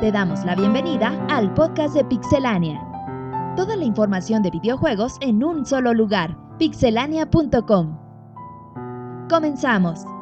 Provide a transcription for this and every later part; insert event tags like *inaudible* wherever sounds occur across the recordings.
Te damos la bienvenida al podcast de Pixelania. Toda la información de videojuegos en un solo lugar, pixelania.com. Comenzamos.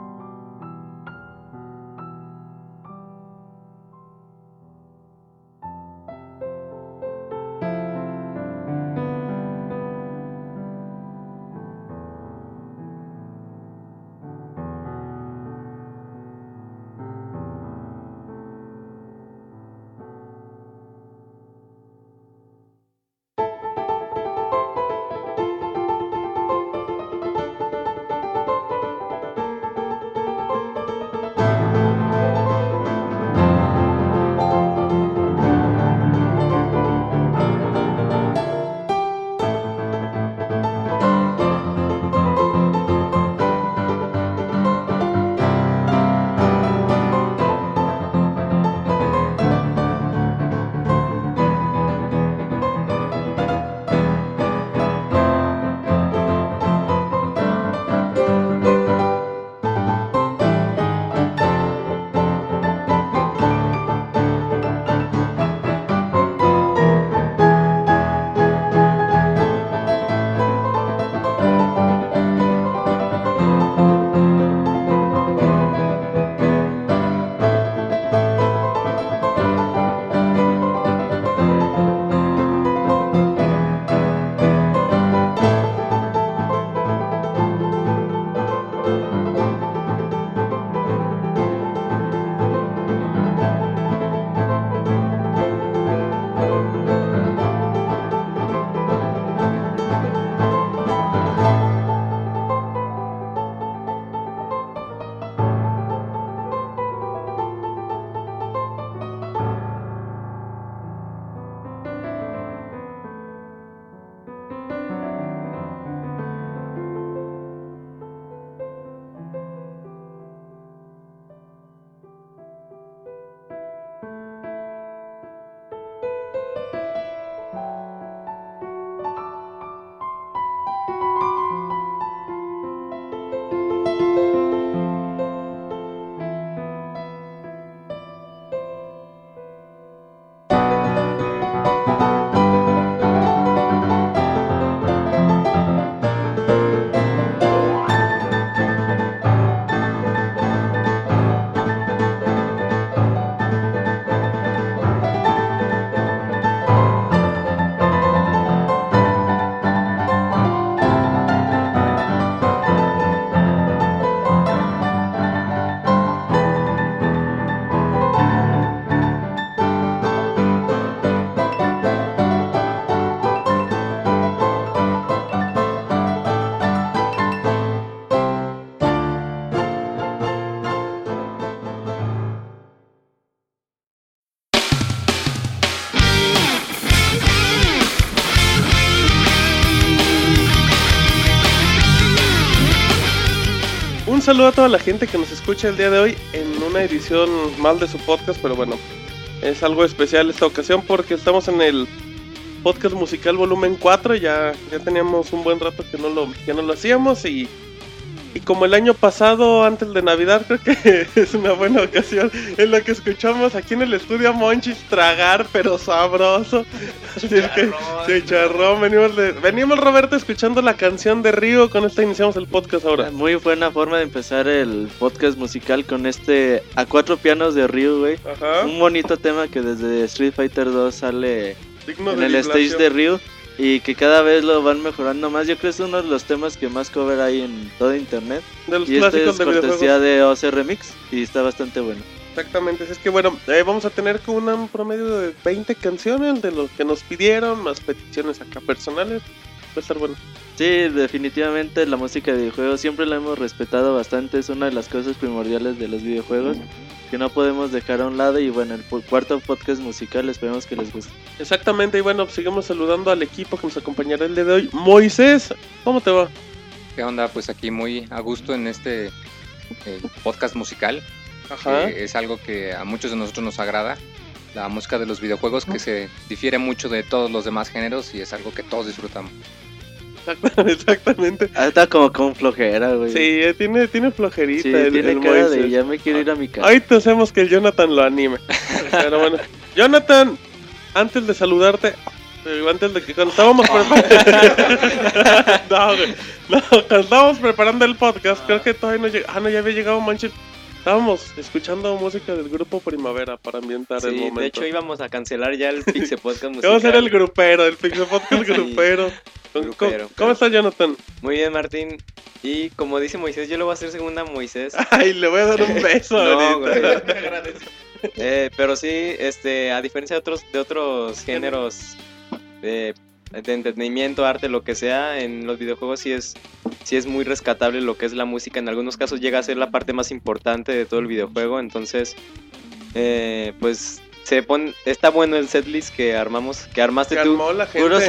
Saludo a toda la gente que nos escucha el día de hoy en una edición mal de su podcast, pero bueno, es algo especial esta ocasión porque estamos en el podcast musical volumen 4, ya, ya teníamos un buen rato que no lo, que no lo hacíamos y, y como el año pasado, antes de Navidad, creo que *laughs* es una buena ocasión en la que escuchamos aquí en el estudio a Monchis tragar, pero sabroso. *laughs* Así es que, chicharrón, venimos, de, venimos Roberto escuchando la canción de Río, con esta iniciamos el podcast ahora. Muy buena forma de empezar el podcast musical con este a cuatro pianos de Ryu, güey. Ajá. Un bonito tema que desde Street Fighter 2 sale Digno en el stage de Ryu y que cada vez lo van mejorando más. Yo creo que es uno de los temas que más cover hay en todo internet. De los Y este clásicos es de cortesía de OC Remix y está bastante bueno. Exactamente, es que bueno, eh, vamos a tener como un promedio de 20 canciones de los que nos pidieron, más peticiones acá personales. Va a estar bueno. Sí, definitivamente la música de videojuegos siempre la hemos respetado bastante, es una de las cosas primordiales de los videojuegos que no podemos dejar a un lado y bueno, el cuarto podcast musical esperemos que les guste. Exactamente, y bueno, sigamos saludando al equipo que nos acompañará el día de hoy. Moisés, ¿cómo te va? ¿Qué onda? Pues aquí muy a gusto en este eh, podcast musical. Ajá. que es algo que a muchos de nosotros nos agrada. La música de los videojuegos que se difiere mucho de todos los demás géneros y es algo que todos disfrutamos. Exactamente. *laughs* Ah, está como con flojera, güey. Sí, eh, tiene, tiene flojerita Sí, el, tiene el cara de ya me quiero ir a mi casa. Ahorita hacemos que el Jonathan lo anime. Pero bueno, *laughs* Jonathan, antes de saludarte, eh, antes de que cuando estábamos preparando. *laughs* no, güey. No, cuando estábamos preparando el podcast, creo que todavía no llegó. Ah, no, ya había llegado Manches. Estábamos escuchando música del grupo Primavera para ambientar el Sí, momento. de hecho íbamos a cancelar ya el Pixel *laughs* Podcast musical. Vamos a ser el grupero, el Pixel Podcast *laughs* Sí, grupero. ¿Cómo- grupero, ¿Cómo, pero- estás, Jonathan? Muy bien, Martín. Y como dice Moisés, yo le voy a hacer segunda a Moisés. *laughs* Ay, le voy a dar un beso No, güey. Eh, pero sí, este, a diferencia de otros, de otros géneros de, de entretenimiento, arte, lo que sea, en los videojuegos sí es, sí es muy rescatable lo que es la música. En algunos casos llega a ser la parte más importante de todo el videojuego. Entonces, eh, pues se pone, está bueno el setlist que armamos, que armaste tú. armó la gente. Puro.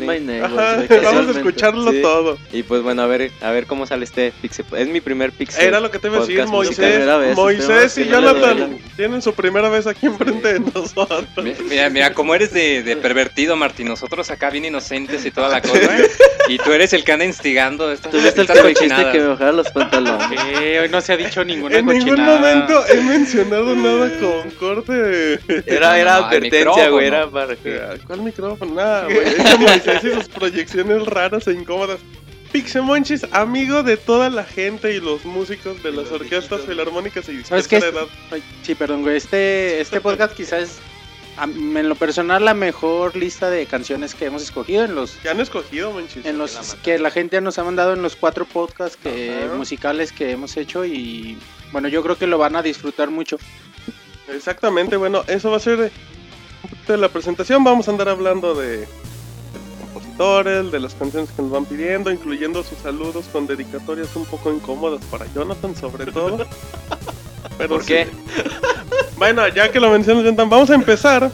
My Neighbors, Ajá, vamos a escucharlo Sí. todo. Y pues bueno, a ver, a ver cómo sale este Pixel. Es mi primer Pixel. Era lo que te iba a decir, podcast Moisés. vez, Moisés y que Jonathan tienen su primera vez aquí enfrente de nosotros. Mi- Mira, mira, como eres de, de pervertido, Martín. Nosotros acá bien inocentes y toda la cosa. *laughs* y tú eres el que anda instigando estas, Tú viste el que me dijiste cochinadas. que me bajara los pantalones. Hoy no se ha dicho ninguna En ningún momento he mencionado nada con corte. Era, era No, advertencia, güey. Era para que. ¿Cuál micrófono? Nada, *laughs* güey. Es que Moisés y sus proyecciones raras e incómodas. Pixemonchis, amigo de toda la gente y los músicos de las orquestas filarmónicas y ¿Sabes qué? edad. Ay, Sí, perdón, güey. Este, este podcast quizás es, a- en lo personal, la mejor lista de canciones que hemos escogido en los, ¿Qué han escogido, Monchis? en los que la gente nos ha mandado en los cuatro podcasts que, musicales que hemos hecho y bueno, yo creo que lo van a disfrutar mucho. Exactamente, bueno, eso va a ser eh, un poquito de la presentación. Vamos a andar hablando de, de los compositores, de las canciones que nos van pidiendo, incluyendo sus saludos con dedicatorias un poco incómodas para Jonathan, sobre todo. *laughs* Pero ¿Por sí. qué? *laughs* Bueno, ya que lo mencionas, Jonathan, vamos a empezar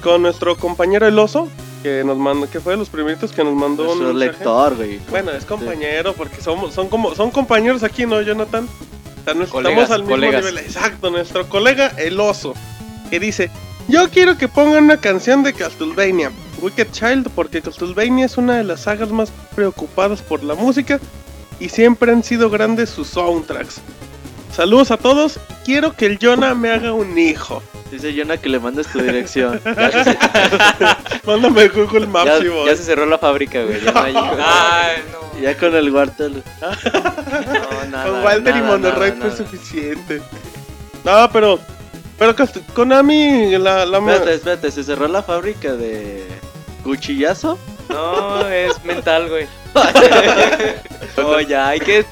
con nuestro compañero el oso, que nos mandó, que fue de los primeritos que nos mandó Nuestro un mensaje. lector, güey. Bueno, es compañero, porque somos, son como, son compañeros aquí, ¿no, Jonathan? O sea, no Colegas, estamos al mismo colegas. nivel. Exacto, nuestro colega el oso, que dice, yo quiero que pongan una canción de Castlevania, Wicked Child, porque Castlevania es una de las sagas más preocupadas por la música y siempre han sido grandes sus soundtracks. Saludos a todos, quiero que el Jonah me haga un hijo. Dice Jonah que le mandes tu dirección. *laughs* Ya se- Mándame Google Maps Ya, y voy. ya se cerró la fábrica, güey. Ya no hay- Ay, no. ya con el Wartel. no, nada, Con Walter y nada, Monterrey nada, fue nada. suficiente. No, pero. Pero Konami, la. la Espérate, espérate, se cerró la fábrica de cuchillazo. No, es mental, güey. *laughs* no, ya, hay que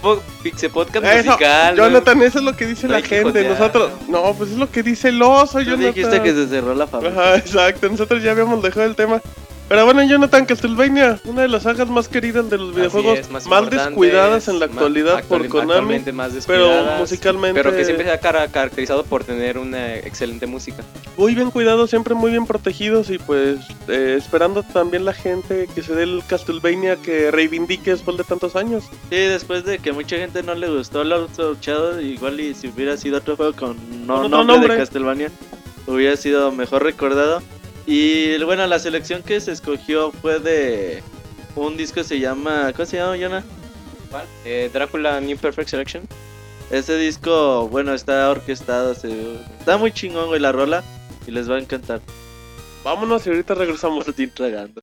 Pixel Podcast Eso, musical. Jonathan, eso es lo que dice No la gente. jotear, Nosotros. ¿no? No, pues es lo que dice el oso, Tú Jonathan. dijiste que se cerró la fábrica. Ajá, exacto. Nosotros ya habíamos dejado el tema. Pero bueno, Jonathan Castlevania, una de las sagas más queridas de los videojuegos, es, más descuidadas en la actualidad por Konami, más pero musicalmente Pero que siempre se ha cara- caracterizado por tener una excelente música. muy bien cuidados, siempre muy bien protegidos y pues eh, esperando también la gente que se dé el Castlevania que reivindique después de tantos años. Sí, después de que mucha gente no le gustó el Outlaw Shadow, igual y si hubiera sido otro juego con no nombre, nombre. de Castlevania, hubiera sido mejor recordado. Y bueno, la selección que se escogió fue de un disco que se llama, ¿cómo se llama, Jonah? Eh, Drácula New Perfect Selection. Ese disco, bueno, está orquestado, se- está muy chingón, güey, la rola, y les va a encantar. Vámonos y ahorita regresamos. Martín tragando.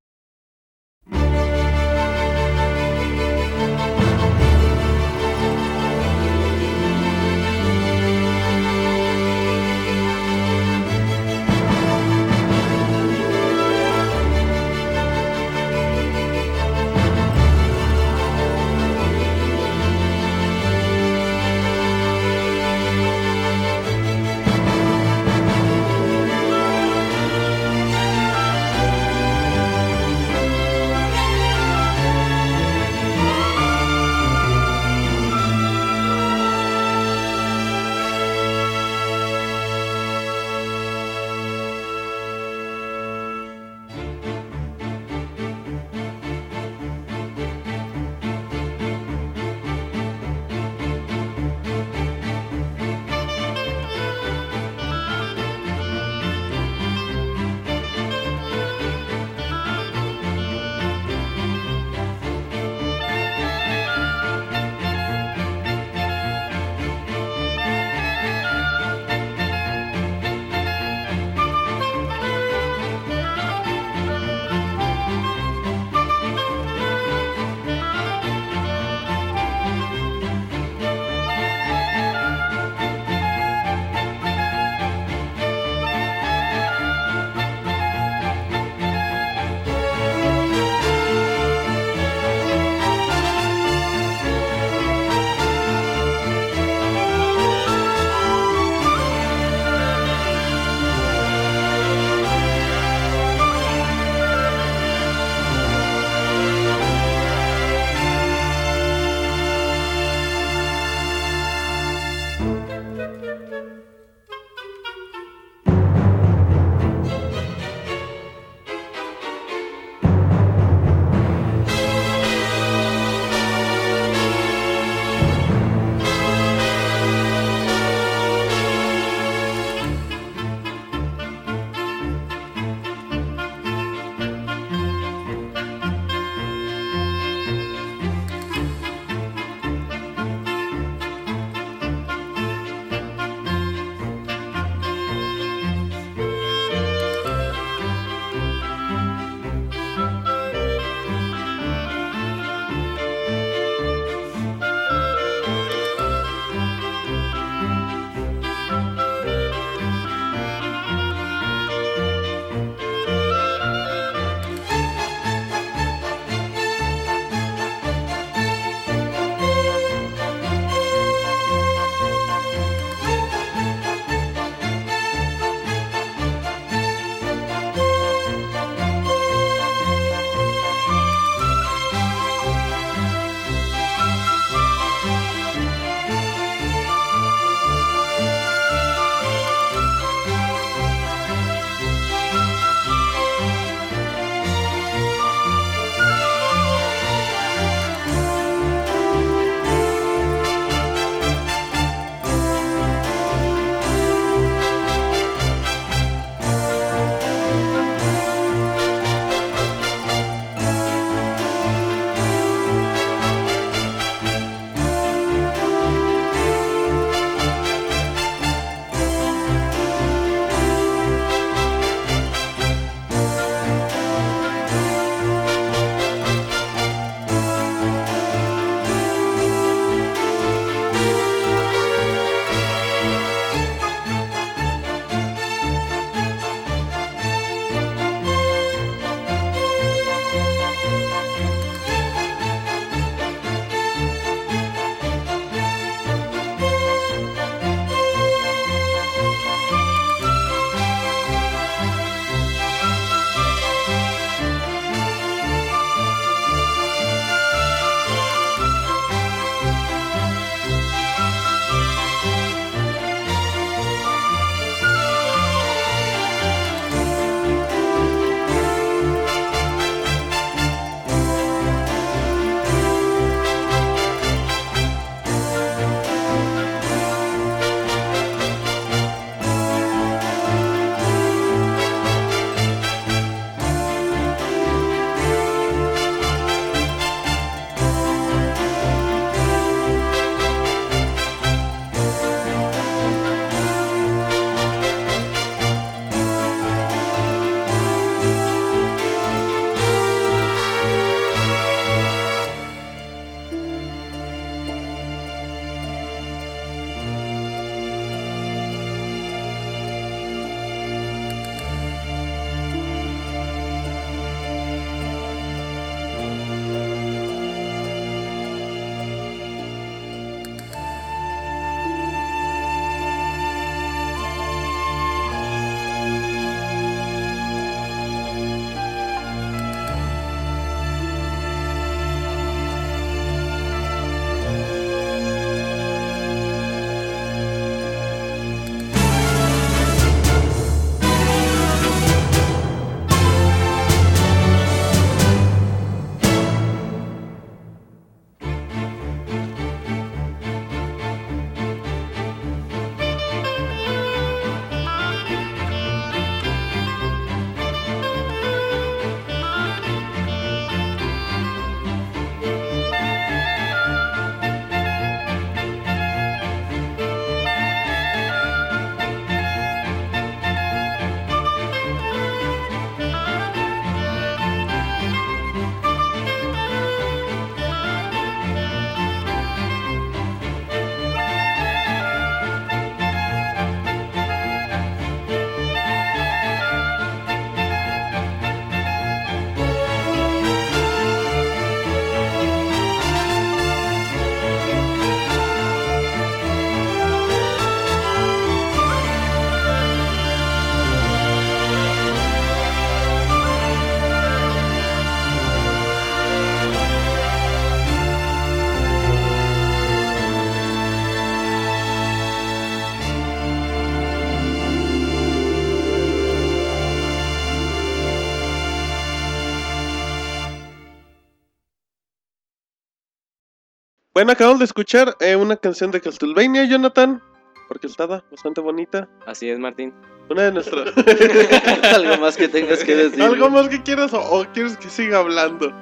Bueno, acabamos de escuchar eh, una canción de Castlevania, Jonathan. Porque está bastante bonita. Así es, Martín. Una de nuestras. *laughs* *laughs* Algo más que tengas que decir. ¿Algo más que quieras o, o quieres que siga hablando?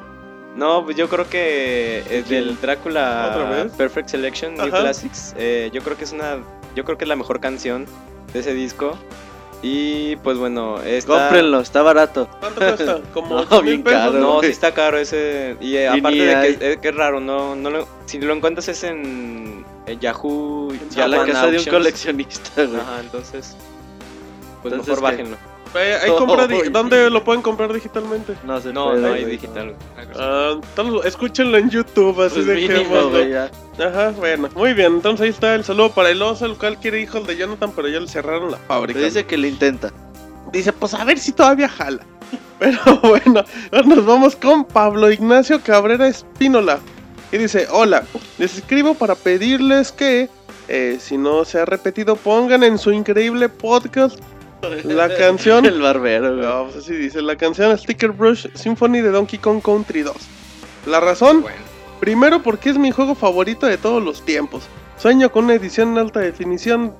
No, pues yo creo que es del Drácula. Perfect Selection New Ajá. Classics. eh, yo creo que es una, yo creo que es la mejor canción de ese disco. Y pues bueno, esta... Cómprenlo, está barato. ¿Cuánto cuesta? *laughs* Como No, 8 mil bien pesos. caro. No, sí está caro ese. Y, eh, Y aparte de hay. que, es, que es raro, no, no lo- si lo encuentras es en, Yahoo. Ya la casa de un coleccionista, güey. Ajá, entonces. Pues Entonces, mejor ¿qué? bájenlo. Eh, hay compra di- Uy. ¿Dónde lo pueden comprar digitalmente? No se No, puede, no hay güey. digital. Ah, tal- escúchenlo en YouTube, así Pues de mínimo, que güey, ya. Ajá, bueno, muy bien. Entonces ahí está el saludo para el oso, el cual quiere hijos de Jonathan, pero ya le cerraron la fábrica. Dice que le intenta. Dice, pues a ver si todavía jala. *laughs* Pero bueno, ahora nos vamos con Pablo Ignacio Cabrera Espínola. Y dice, hola, les escribo para pedirles que, eh, si no se ha repetido, pongan en su increíble podcast la *laughs* canción... El barbero, güey. No, pues así dice, la canción Sticker Brush Symphony de Donkey Kong Country 2. La razón, Bueno, Primero porque es mi juego favorito de todos los tiempos. Sueño con una edición en alta definición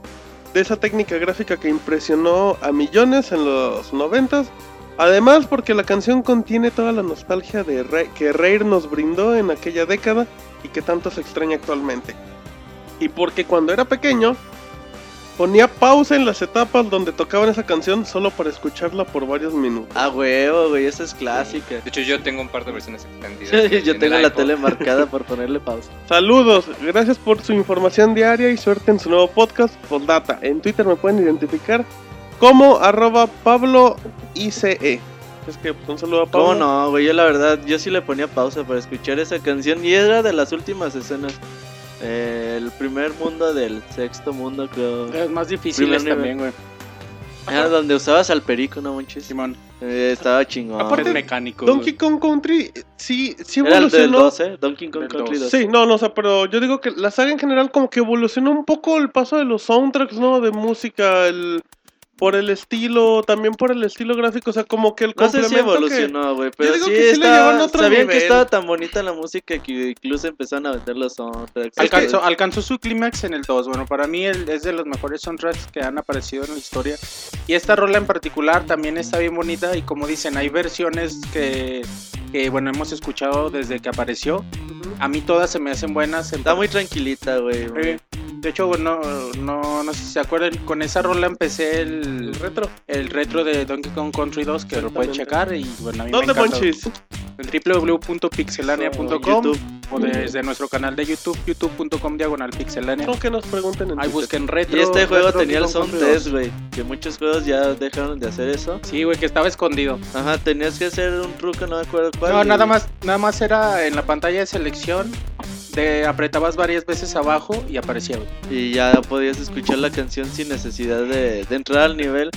de esa técnica gráfica que impresionó a millones en los noventas. Además porque la canción contiene toda la nostalgia de Re- que Rare nos brindó en aquella década y que tanto se extraña actualmente. Y porque cuando era pequeño ponía pausa en las etapas donde tocaban esa canción solo para escucharla por varios minutos. Ah, huevo, güey, esa es clásica. de hecho, yo tengo un par de versiones extendidas. Yo en tengo la iPod. tele marcada *laughs* por ponerle pausa. Saludos, gracias por su información diaria y suerte en su nuevo podcast Postdata. En Twitter me pueden identificar como arroba Pablo ICE. Es que pues, un saludo a Pablo. ¿Cómo no, güey? Yo la verdad, yo sí le ponía pausa para escuchar esa canción y era de las últimas escenas. Eh, el primer mundo del sexto mundo, creo. Es más Primer también, güey. Era donde usabas al perico, no manches. Simón. Eh, estaba chingón. Aparte, es mecánico. Donkey Kong Country sí, sí Era el del evolucionó. 12, Donkey Kong Del Country 2. 2. Sí, no, no, o sea, pero yo digo que la saga en general como que evolucionó un poco el paso de los soundtracks, ¿no? De música, el por el estilo, también por el estilo gráfico, o sea, como que el No sé si que- evolucionó, güey, pero digo sí, que sí llevan a otro sabían nivel. que estaba tan bonita la música que incluso empezaron a vender los soundtracks. Alcanzó, alcanzó su clímax en el 2. Bueno, para mí el- es de los mejores soundtracks que han aparecido en la historia. Y esta rola en particular también está bien bonita. Y como dicen, hay versiones que, que, bueno, hemos escuchado desde que apareció. A mí todas se me hacen buenas. Está muy tranquilita, güey. De hecho, bueno, no, no sé si se acuerdan, con esa rola empecé el el, retro. el retro de Donkey Kong Country 2, que lo pueden checar. Y bueno, a mí ¿Dónde me. Monchis? En www.pixelania.com YouTube. o desde nuestro canal de YouTube, youtube.com diagonal pixelania. No que nos pregunten en Ahí busquen retro. Y este juego retro tenía el sound Country test, 2. güey. Que muchos juegos ya dejaron de hacer eso. Sí, güey, que estaba escondido. Ajá, tenías que hacer un truco, no me acuerdo cuál. No, y- nada más, nada más era en la pantalla de selección. De apretabas varias veces abajo y aparecía. güey. Y ya podías escuchar la canción sin necesidad de, de entrar al nivel.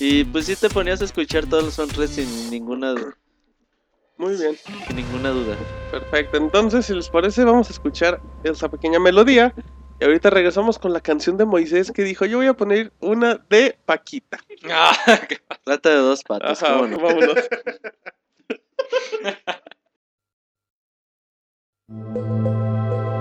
Y pues sí te ponías a escuchar todos los soundtracks sin ninguna, Muy bien. sin ninguna duda. Perfecto, entonces si les parece vamos a escuchar esa pequeña melodía y ahorita regresamos con la canción de Moisés que dijo yo voy a poner una de Paquita. Ah, *laughs* Trata de dos patas, Ajá, ¿cómo *laughs* Música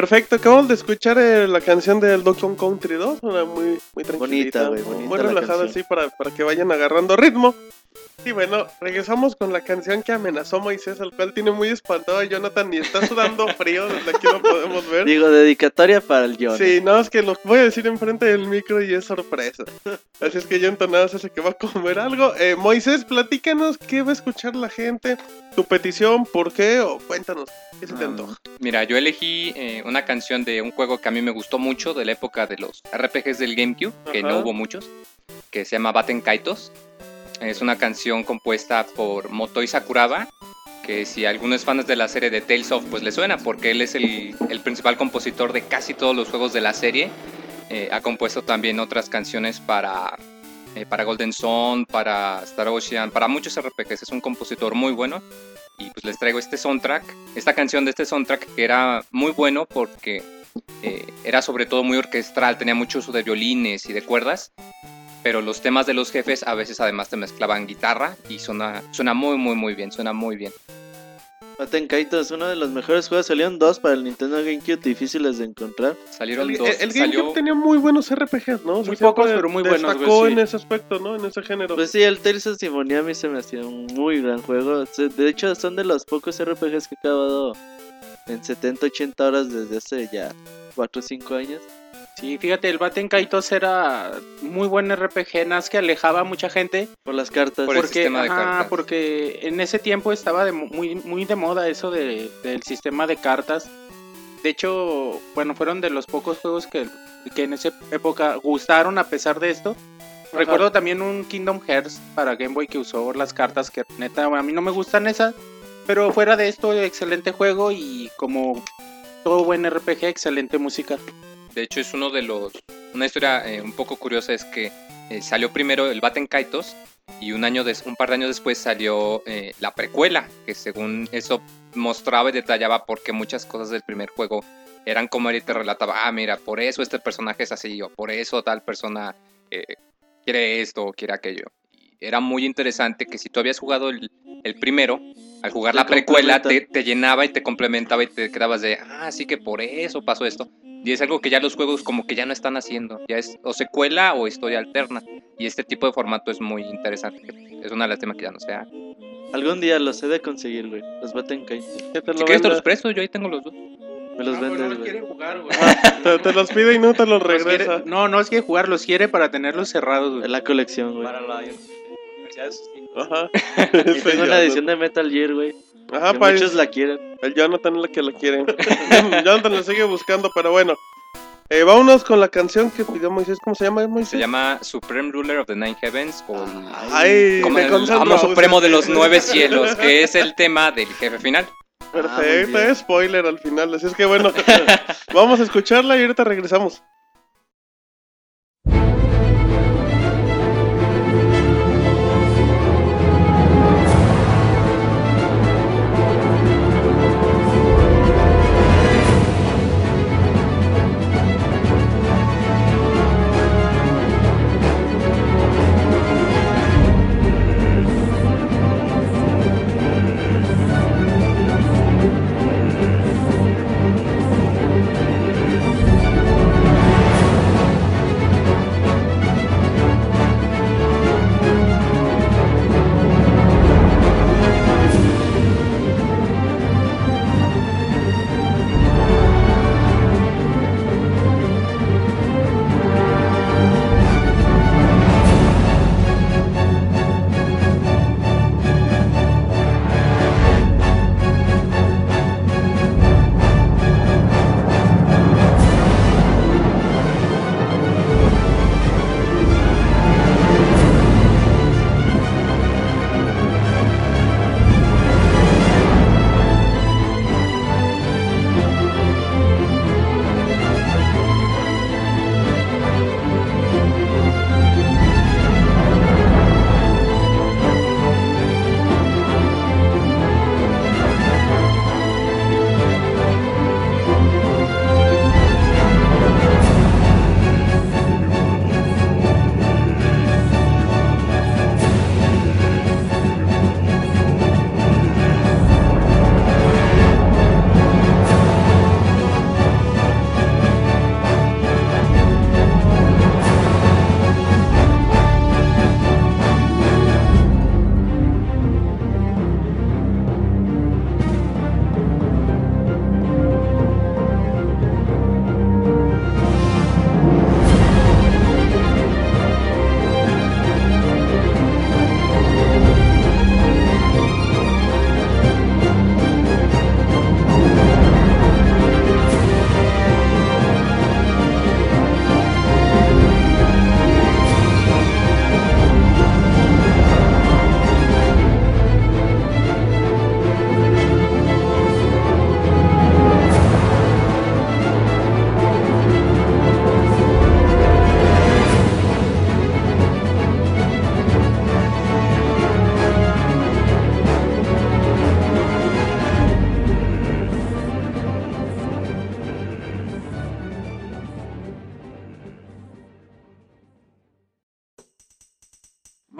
Perfecto, acabamos de escuchar eh, la canción del Donkey Country 2, una muy, muy tranquilita, Bonita, muy la relajada así para, para que vayan agarrando ritmo. Y bueno, regresamos con la canción que amenazó Moisés, al cual tiene muy espantado a Jonathan y está sudando *laughs* frío, desde aquí lo podemos ver. Digo, dedicatoria para el John. Sí, no, es que lo voy a decir enfrente del micro y es sorpresa. Así es que Jonathan nada hace que va a comer algo. Eh, Moisés, platícanos qué va a escuchar la gente, tu petición, por qué, o cuéntanos, qué se te Ah, antoja. Mira, yo elegí eh, una canción de un juego que a mí me gustó mucho de la época de los RPGs del GameCube, que Ajá. no hubo muchos, que se llama Baten Kaitos. Es una canción compuesta por Motoi Sakuraba, que si alguno es fan de la serie de Tales of, pues le suena, porque él es el, el principal compositor de casi todos los juegos de la serie. Eh, ha compuesto también otras canciones para, eh, para Golden Sun, para Star Ocean, para muchos RPGs. Es un compositor muy bueno. Y pues les traigo este soundtrack, esta canción de este soundtrack que era muy bueno porque eh, era sobre todo muy orquestral, tenía mucho uso de violines y de cuerdas, pero los temas de los jefes a veces además te mezclaban guitarra y suena, suena muy muy muy bien, suena muy bien. Kaitos es uno de los mejores juegos. Salieron dos para el Nintendo GameCube difíciles de encontrar. Salieron El, dos, el- el GameCube salió- tenía muy buenos RPGs, ¿no? O sea, Muy pocos, pero muy buenos, Destacó sí. en ese aspecto, ¿no? En ese género. Pues sí, el Tales of Symphonia a mí se me hacía un muy gran juego. Se- De hecho, son de los pocos RPGs que he acabado en 70, 80 horas desde hace ya 4 o 5 años. Sí, fíjate, el Baten Kaitos era muy buen RPG, nada más que alejaba a mucha gente. Por las cartas. Por el Porque, sistema de ajá, cartas. porque en ese tiempo estaba de mu- muy, muy de moda eso de, del sistema de cartas. De hecho, bueno, fueron de los pocos juegos que, que en esa época gustaron a pesar de esto. Recuerdo también un Kingdom Hearts para Game Boy que usó las cartas que neta a mí no me gustan esas. Pero fuera de esto, excelente juego y como todo buen RPG, excelente música. De hecho, es uno de los. Una historia eh, un poco curiosa es que eh, salió primero el Baten Kaitos y un, año des- un par de años después salió eh, la precuela, que según eso mostraba y detallaba por qué muchas cosas del primer juego eran como él te relataba: ah, mira, por eso este personaje es así, o por eso tal persona eh, quiere esto o quiere aquello. Y era muy interesante que si tú habías jugado el, el primero, al jugar Te la precuela te, te llenaba y te complementaba y te quedabas de, ah, sí que por eso pasó esto. Y es algo que ya los juegos como que ya no están haciendo. Ya es o secuela o historia alterna. Y este tipo de formato es muy interesante. Es una lástima que ya no sea. Algún día los he de conseguir, güey. Los Baten Kaitos. Que te, Si lo quieres te los presto, yo ahí tengo los dos. Me los Ah, vendes, no güey. quiere jugar, güey. te, te los pide y no te los Los quiere- regresa. no, no es que jugar, los quiere para tenerlos cerrados, güey. Es la colección, güey. Para la universidad de sus hijos. Ajá. *laughs* Y tengo una edición de Metal Gear, güey. Ajá, que para muchos la quieren. El Jonathan es la que la quiere. *laughs* Jonathan la sigue buscando, pero bueno. Eh, vámonos con la canción que pidió Moisés. ¿Cómo se llama Moisés? Se llama Supreme Ruler of the Nine Heavens o Ay, como el amo supremo de los nueve cielos, que es el tema del jefe final. Perfecto, Ah, muy bien. spoiler al final. Así es que bueno, *laughs* vamos a escucharla y ahorita regresamos.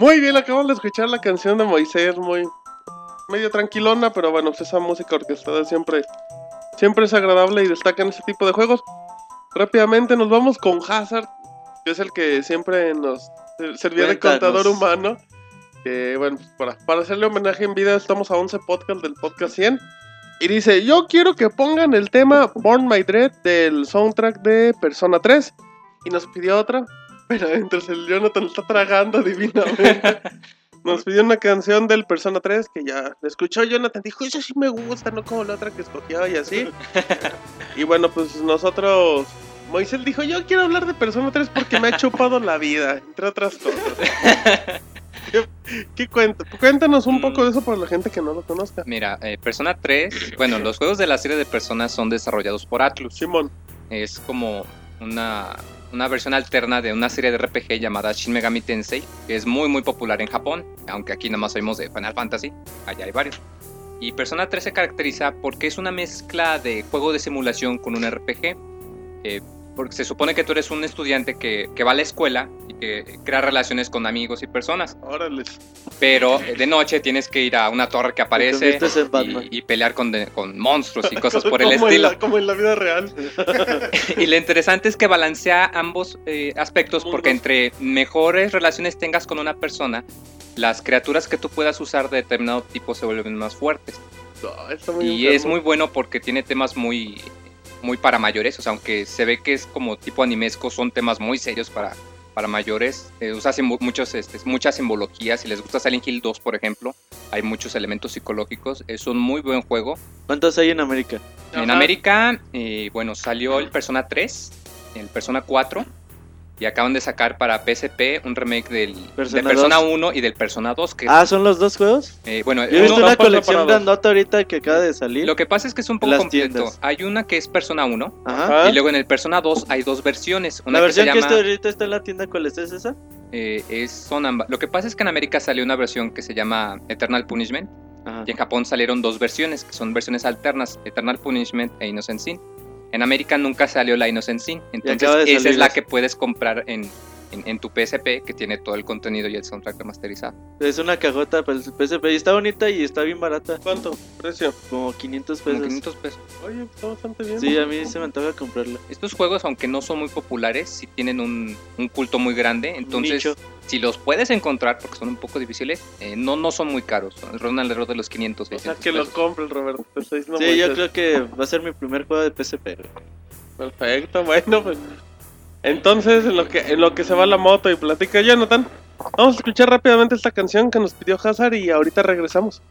Muy bien, acabamos de escuchar la canción de Moisés, muy medio tranquilona, pero bueno, pues esa música orquestada siempre, siempre es agradable y destaca en ese tipo de juegos. Rápidamente nos vamos con Hazard, que es el que siempre nos servía de contador humano. Que bueno, pues, para, para hacerle homenaje en vida, estamos a 11 podcast del podcast 100. Y dice: Yo quiero que pongan el tema Born My Dread del soundtrack de Persona 3. Y nos pidió otra, pero mientras el Jonathan está tragando divinamente. *laughs* Nos pidió una canción del Persona 3 que ya la escuchó Jonathan. Dijo, eso sí me gusta, no como la otra que escogió y así. *laughs* y bueno, pues nosotros... Moisés dijo, yo quiero hablar de Persona 3 porque me ha chupado la vida, entre otras cosas. *laughs* ¿Qué, qué cuenta? Cuéntanos un poco de eso para la gente que no lo conozca. Mira, eh, Persona 3, bueno, los juegos de la serie de Persona son desarrollados por Atlus. Simón, Es como una, una versión alterna de una serie de RPG llamada Shin Megami Tensei, que es muy muy popular en Japón, aunque aquí nada más oímos de Final Fantasy, allá hay varios. Y Persona 3 se caracteriza porque es una mezcla de juego de simulación con un RPG. Porque se supone que tú eres un estudiante que, que va a la escuela y que crea relaciones con amigos y personas. órale. Pero eh, de noche tienes que ir a una torre que aparece y, y pelear con, de- con monstruos y cosas por *laughs* el estilo. En la, como en la vida real. *laughs* Y lo interesante es que balancea ambos eh, aspectos Mundos. porque entre mejores relaciones tengas con una persona, las criaturas que tú puedas usar de determinado tipo se vuelven más fuertes. No, muy Y enfermo. es muy bueno porque tiene temas muy, muy para mayores, o sea, aunque se ve que es como tipo animesco, son temas muy serios para, para mayores. Eh, usa simbo- muchos, este, muchas simbologías. Si les gusta Silent Hill 2, por ejemplo, hay muchos elementos psicológicos. Es un muy buen juego. ¿Cuántos hay en América? En Ajá. América, eh, bueno, salió el Persona 3, el Persona 4, y acaban de sacar para PSP un remake del Persona de Persona 2. 1 y del Persona 2. Que, Ah, ¿son los dos juegos? eh, bueno, Yo he visto uno- una colección grandota ahorita que acaba de salir. lo que pasa es que es un poco Las completo. tiendas. Hay una que es Persona 1, Ajá. Y luego en el Persona 2 hay dos versiones. Una La que se versión que, llama, está ahorita está en la tienda, ¿cuál es ¿Es esa? eh, es, son ambas. Lo que pasa es que en América salió una versión que se llama Eternal Punishment, Ajá. y en Japón salieron dos versiones, que son versiones alternas, Eternal Punishment e Innocent Sin. En América nunca salió la Innocent Sin, entonces esa es la que puedes comprar en, en, en tu PSP, que tiene todo el contenido y el soundtrack remasterizado. Es una cajota para el PSP y está bonita y está bien barata. ¿Cuánto? Precio. Como 500 Como pesos. 500 pesos. Oye, está bastante bien. Sí, a mí se me antoja comprarla. Estos juegos, aunque no son muy populares, sí tienen un, un culto muy grande, entonces nicho. si los puedes encontrar, porque son un poco difíciles, eh, no, no son muy caros, rondan alrededor de los 500. O sea, 600 que lo pesos. compre el Roberto. diciendo Sí, yo creo que va a ser mi primer juego de PSP. Perfecto, bueno, pues. Entonces, en lo que en lo que se va la moto y platica Jonathan, vamos a escuchar rápidamente esta canción que nos pidió Hazard y ahorita regresamos.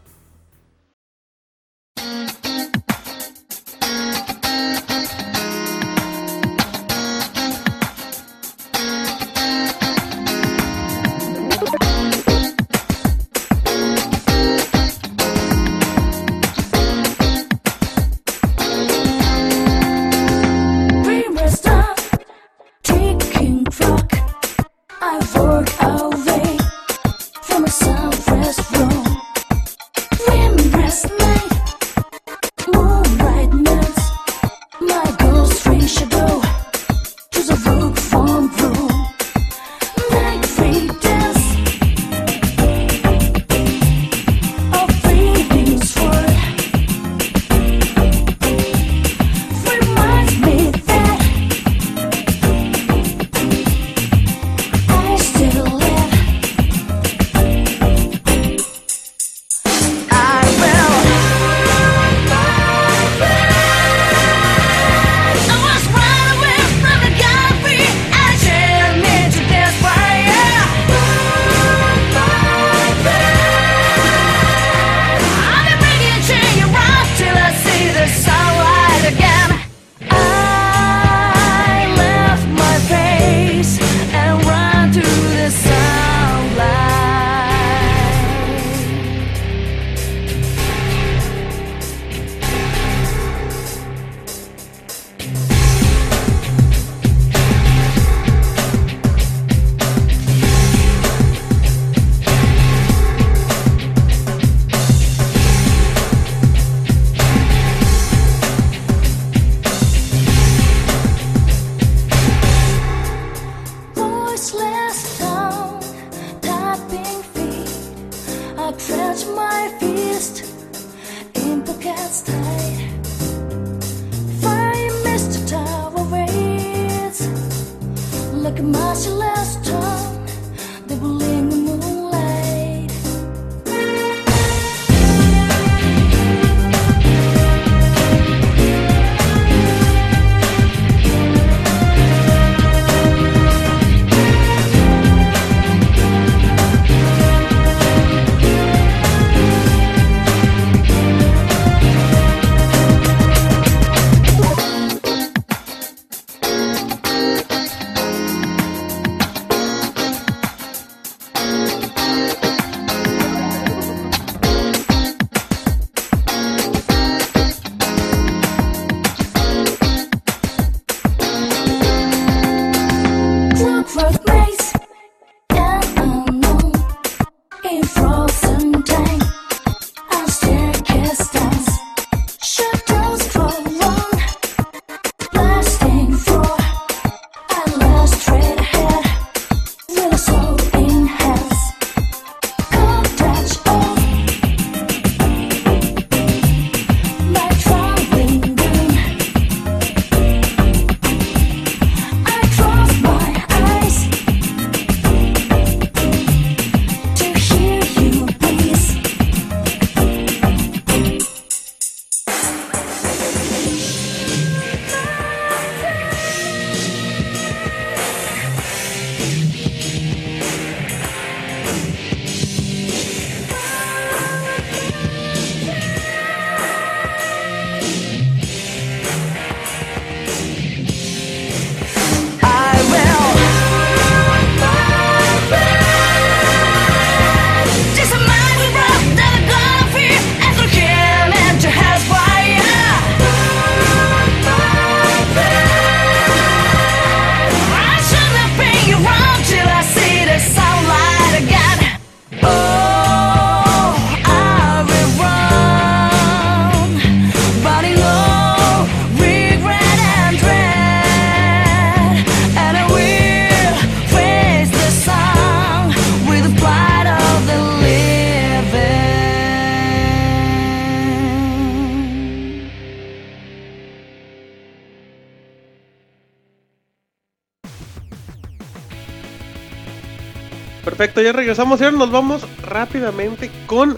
Perfecto, ya regresamos y ahora nos vamos rápidamente con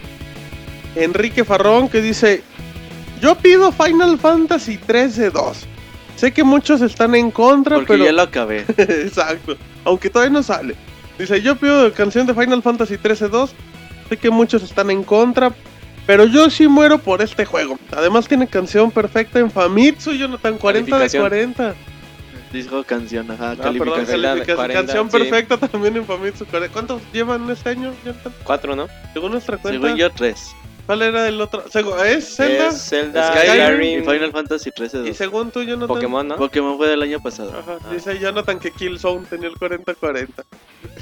Enrique Farrón que dice, yo pido Final Fantasy 13 2. Sé que muchos están en contra, Porque pero... ya lo acabé. *laughs* Exacto, aunque todavía no sale. Dice, yo pido canción de Final Fantasy 13 2. Sé que muchos están en contra, pero yo sí muero por este juego. Además tiene canción perfecta en Famitsu, Jonathan, 40 de Calificación. 40. Dijo canción, ajá, Ah, perdón, calificación. calificación, 40, canción sí. perfecta también en Famitsu. 40. ¿Cuántos llevan este año, Jonathan? Cuatro, ¿no? Según nuestra cuenta. Según yo, tres. ¿Cuál era el otro? Segu- ¿Es Zelda? Es Zelda, Skyrim Skyrim, y Final Fantasy 13 Y 2. según tú, Jonathan. Pokémon, ¿no? Pokémon fue del año pasado. Ajá, Ah. dice Jonathan que Killzone tenía el 40-40.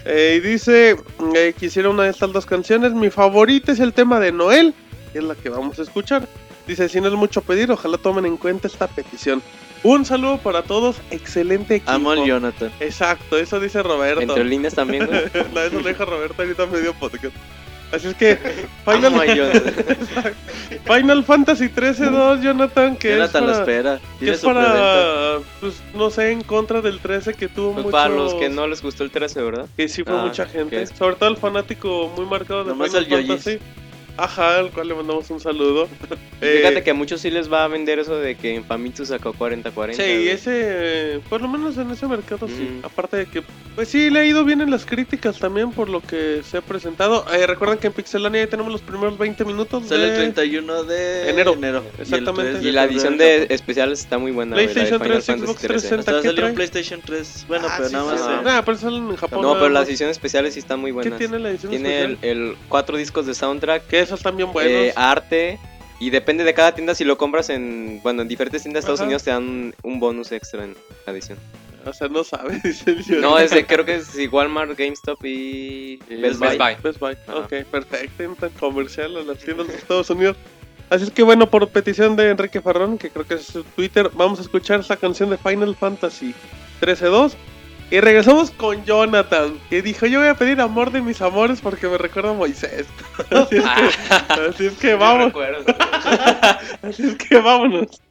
Eh, y dice eh, quisiera una de estas dos canciones. Mi favorita es el tema de Noel, que es la que vamos a escuchar. Dice, si no es mucho pedir, ojalá tomen en cuenta esta petición. Un saludo para todos, excelente equipo. Amo al Jonathan. Exacto, eso dice Roberto. Entre líneas también, güey. *laughs* no, eso lo dijo Roberto ahorita medio podcast. Así es que *laughs* Final. *laughs* Final Fantasy 13-2, Jonathan, que Jonathan es lo para, espera. que es para pues no sé, en contra del 13 que tuvo Pues muchos... para los que no les gustó el 13, ¿verdad? Que sí fue Ah, mucha gente, sobre todo el fanático muy marcado de Nomás Final Yoyis. Ajá, al cual le mandamos un saludo. *laughs* Eh, Fíjate que a muchos sí les va a vender eso de que en Famitsu sacó 40-40. Sí, güey. ese, por lo menos en ese mercado sí. Mm. Aparte de que, pues sí, le ha ido bien en las críticas también por lo que se ha presentado. Eh, recuerden que en Pixelania ya tenemos los primeros 20 minutos Sale el de 31 de Enero. enero. Exactamente. Y, el 3 Y la edición de especiales está muy buena. PlayStation Final 3, Fantasy Xbox 13. 360. Hasta ¿qué un trae? PlayStation 3. Bueno, Ah, pero sí, nada sí, más. sí. eh. Nah, pero salen en Japón. No, pero las ediciones especiales sí están muy ¿Qué buenas. tiene la edición Tiene el, especial? el cuatro discos de soundtrack, Que esos están bien buenos. eh, arte, y depende de cada tienda. Si lo compras en, bueno, en diferentes tiendas de Estados Ajá. Unidos te dan un, bonus extra en la edición. O sea, no sabe, *laughs* dice el. No, es de, creo que es sí, Walmart, GameStop y Y Best Best Buy. Buy. Best Buy. Ajá. Ok, perfecto. En tan comercial a las tiendas de Estados Unidos. Así es que bueno, por petición de Enrique Farrón, que creo que es su Twitter, vamos a escuchar esta canción de Final Fantasy 13-2. Y regresamos con Jonathan, que dijo, yo voy a pedir amor de mis amores porque me recuerda a Moisés. *laughs* Así es que, así es que vamos, *laughs* así es que vámonos.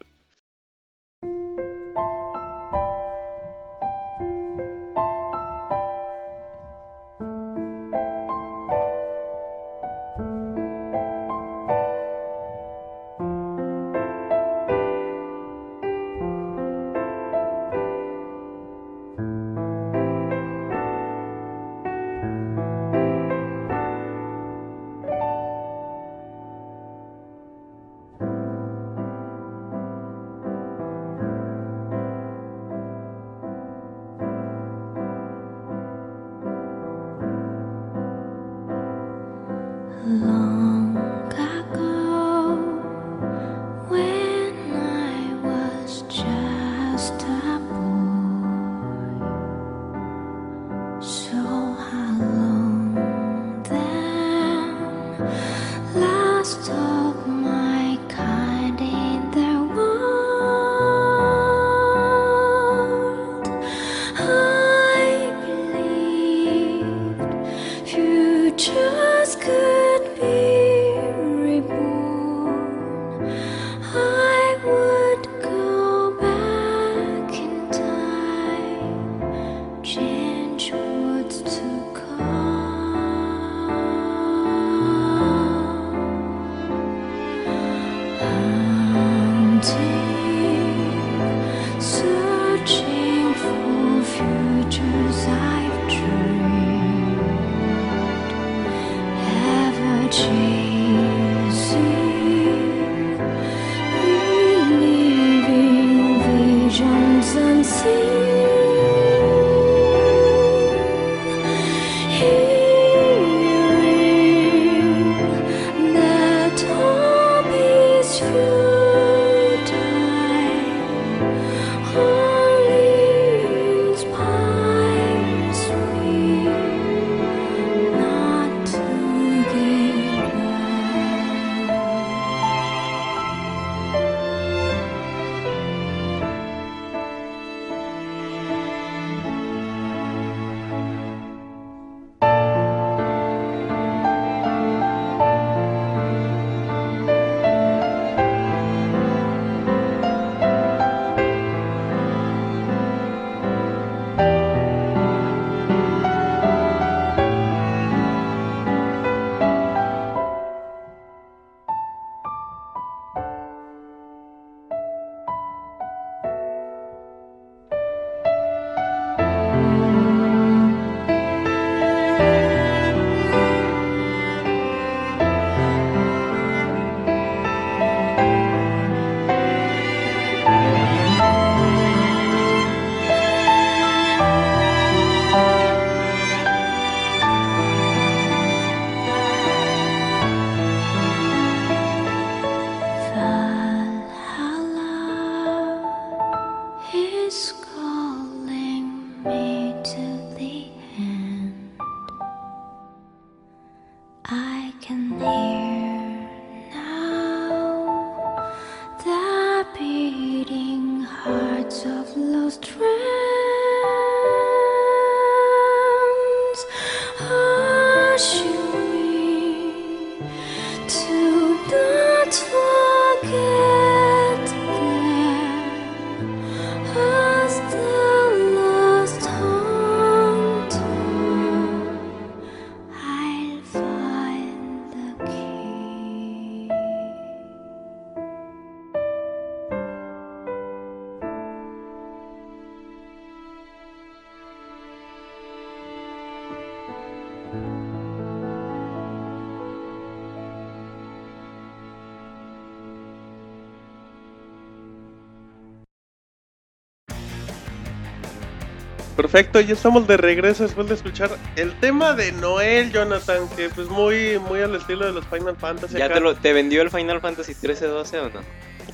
Perfecto, ya estamos de regreso después de escuchar el tema de Noel, Jonathan, que pues muy, muy al estilo de los Final Fantasy. ¿Ya acá. te, lo, te vendió el Final Fantasy 13-12 o no?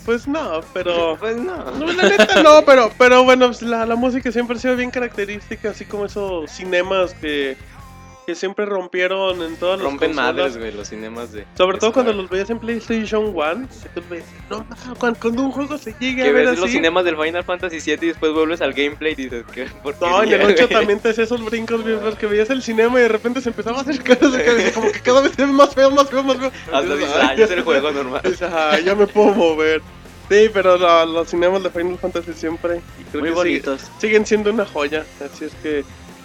Pues no, pero... *laughs* Pues no. No, la neta no, pero, pero bueno, pues, la, la música siempre ha sido bien característica, así como esos cinemas que, que siempre rompieron en todas las Rompen consolas. madres, güey, los cinemas de. Sobre todo cuando los veías en PlayStation 1, que tú ves, no, cuando, cuando un juego se llegue a Que ver ves los así... cinemas del Final Fantasy 7 y después vuelves al gameplay y dices que. No, en el 8 también te hacía esos brincos feos que veías el cinema y de repente se empezaba a acercar, como que cada vez se ve más feo, más feo, más feo. Hasta Dices, dices, "Ay, ah, ya es el juego normal. *laughs* Dices, "Ah, ya me puedo mover. Sí, pero los cinemas de Final Fantasy siempre Muy bonitos. siguen siendo una joya. Así es que,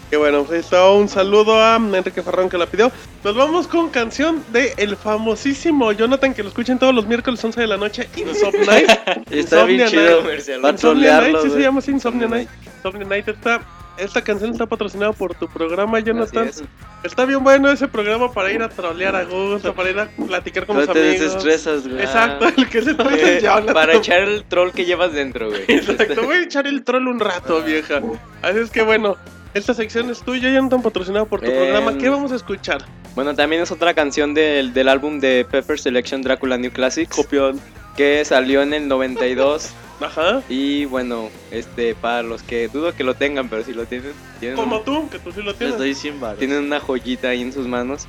que bueno, pues ahí está un saludo a Enrique Farrón que la pidió. Nos vamos con canción de el famosísimo Jonathan que lo escuchen todos los miércoles 11 de la noche, Insomnia *laughs* Night. Está bien Insomnia chido. Comercial. Va a Insomnia Night, sí se llama así, Insomnia Night. Insomnia Night está... Esta canción está patrocinada por tu programa, Jonathan. Es. Está bien bueno ese programa para ir a trolear a gusto, para ir a platicar con No los te amigos. desestresas, güey. Exacto, el que se *laughs* trae Eh, es Jonathan. para echar el troll que llevas dentro, güey. Exacto, voy a echar el troll un rato, vieja. Así es que bueno, esta sección es tuya, Jonathan, patrocinada por tu Em, programa. ¿Qué vamos a escuchar? Bueno, también es otra canción del, del álbum de Pepper Selection Dracula New Classics Copión. que salió en el 92 *laughs* Ajá. y bueno, este para los que dudo que lo tengan, pero si lo tienen, tienen, Como un- tú, que tú sí lo tienes. doy 100 baros. tienen una joyita ahí en sus manos.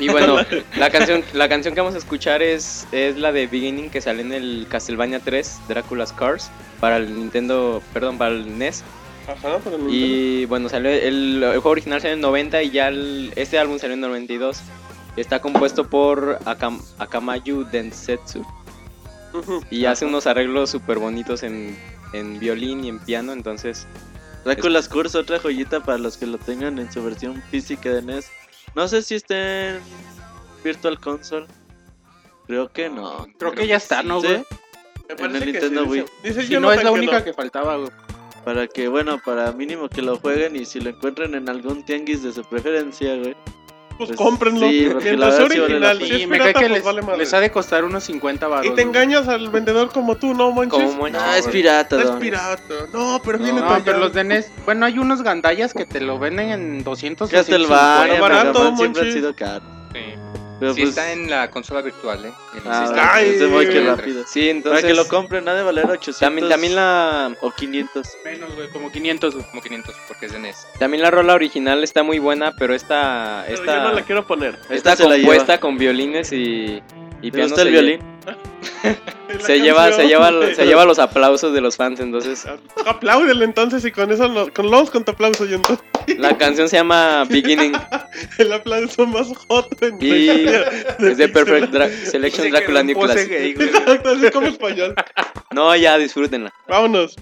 Y bueno, *laughs* la canción la canción que vamos a escuchar es es la de Beginning que salió en el Castlevania 3 Dracula's Curse para el Nintendo, perdón, para el NES. Ajá, Y bueno, salió el, el juego original salió en el 90 y ya el- este álbum salió en el 92. Está compuesto por Akam, Akamayu Densetsu y hace unos arreglos súper bonitos en, en violín y en piano, entonces Dracula's Curse, otra joyita para los que lo tengan en su versión física de NES. No sé si está en Virtual Console. Creo que no. Creo que ya está, ¿no, ¿Sí? güey? En el que Nintendo sí, Wii. dice- Dice Si no es la única lo- que faltaba, güey. Para que, bueno, para mínimo que lo jueguen y si lo encuentran en algún tianguis de su preferencia, güey. Pues, Pues, cómprenlo. sí, porque la verdad sí vale la original, pena. si es Y me pirata, cae que pues les, vale madre. les ha de costar unos 50 baros. Y te güey. engañas al vendedor como tú, ¿no, manches? como moño. No, es pirata, Es pirata. No, pero No, viene No, tallado. pero los de NES, bueno, hay unos gandallas que te lo venden en 200 Que hasta el 250. bar, barato, siempre han sido caros. Sí. Pero Sí pues, está en la consola virtual, ¿eh? En el Ah, sistema. Ay, voy que rápido. Sí, entonces Para que lo compren, ha de valer 800 también, también la o 500. Menos, güey, como 500, güey. Como 500, porque es de NES. también la rola original está muy buena, pero esta Pero esta yo no la quiero poner. está Esta la compuesta con violines y y ¿Te gusta el se violín? *laughs* Se lleva, se lleva, *laughs* se lleva los aplausos de los fans, entonces *laughs* Apláudele entonces y con eso nos, con los con tu aplauso y entonces la canción se llama Beginning, el aplauso más hot en Y es de Perfect Dra- Selection Dracula New Classic. Exacto, así como español. No, ya disfrútenla. Vámonos.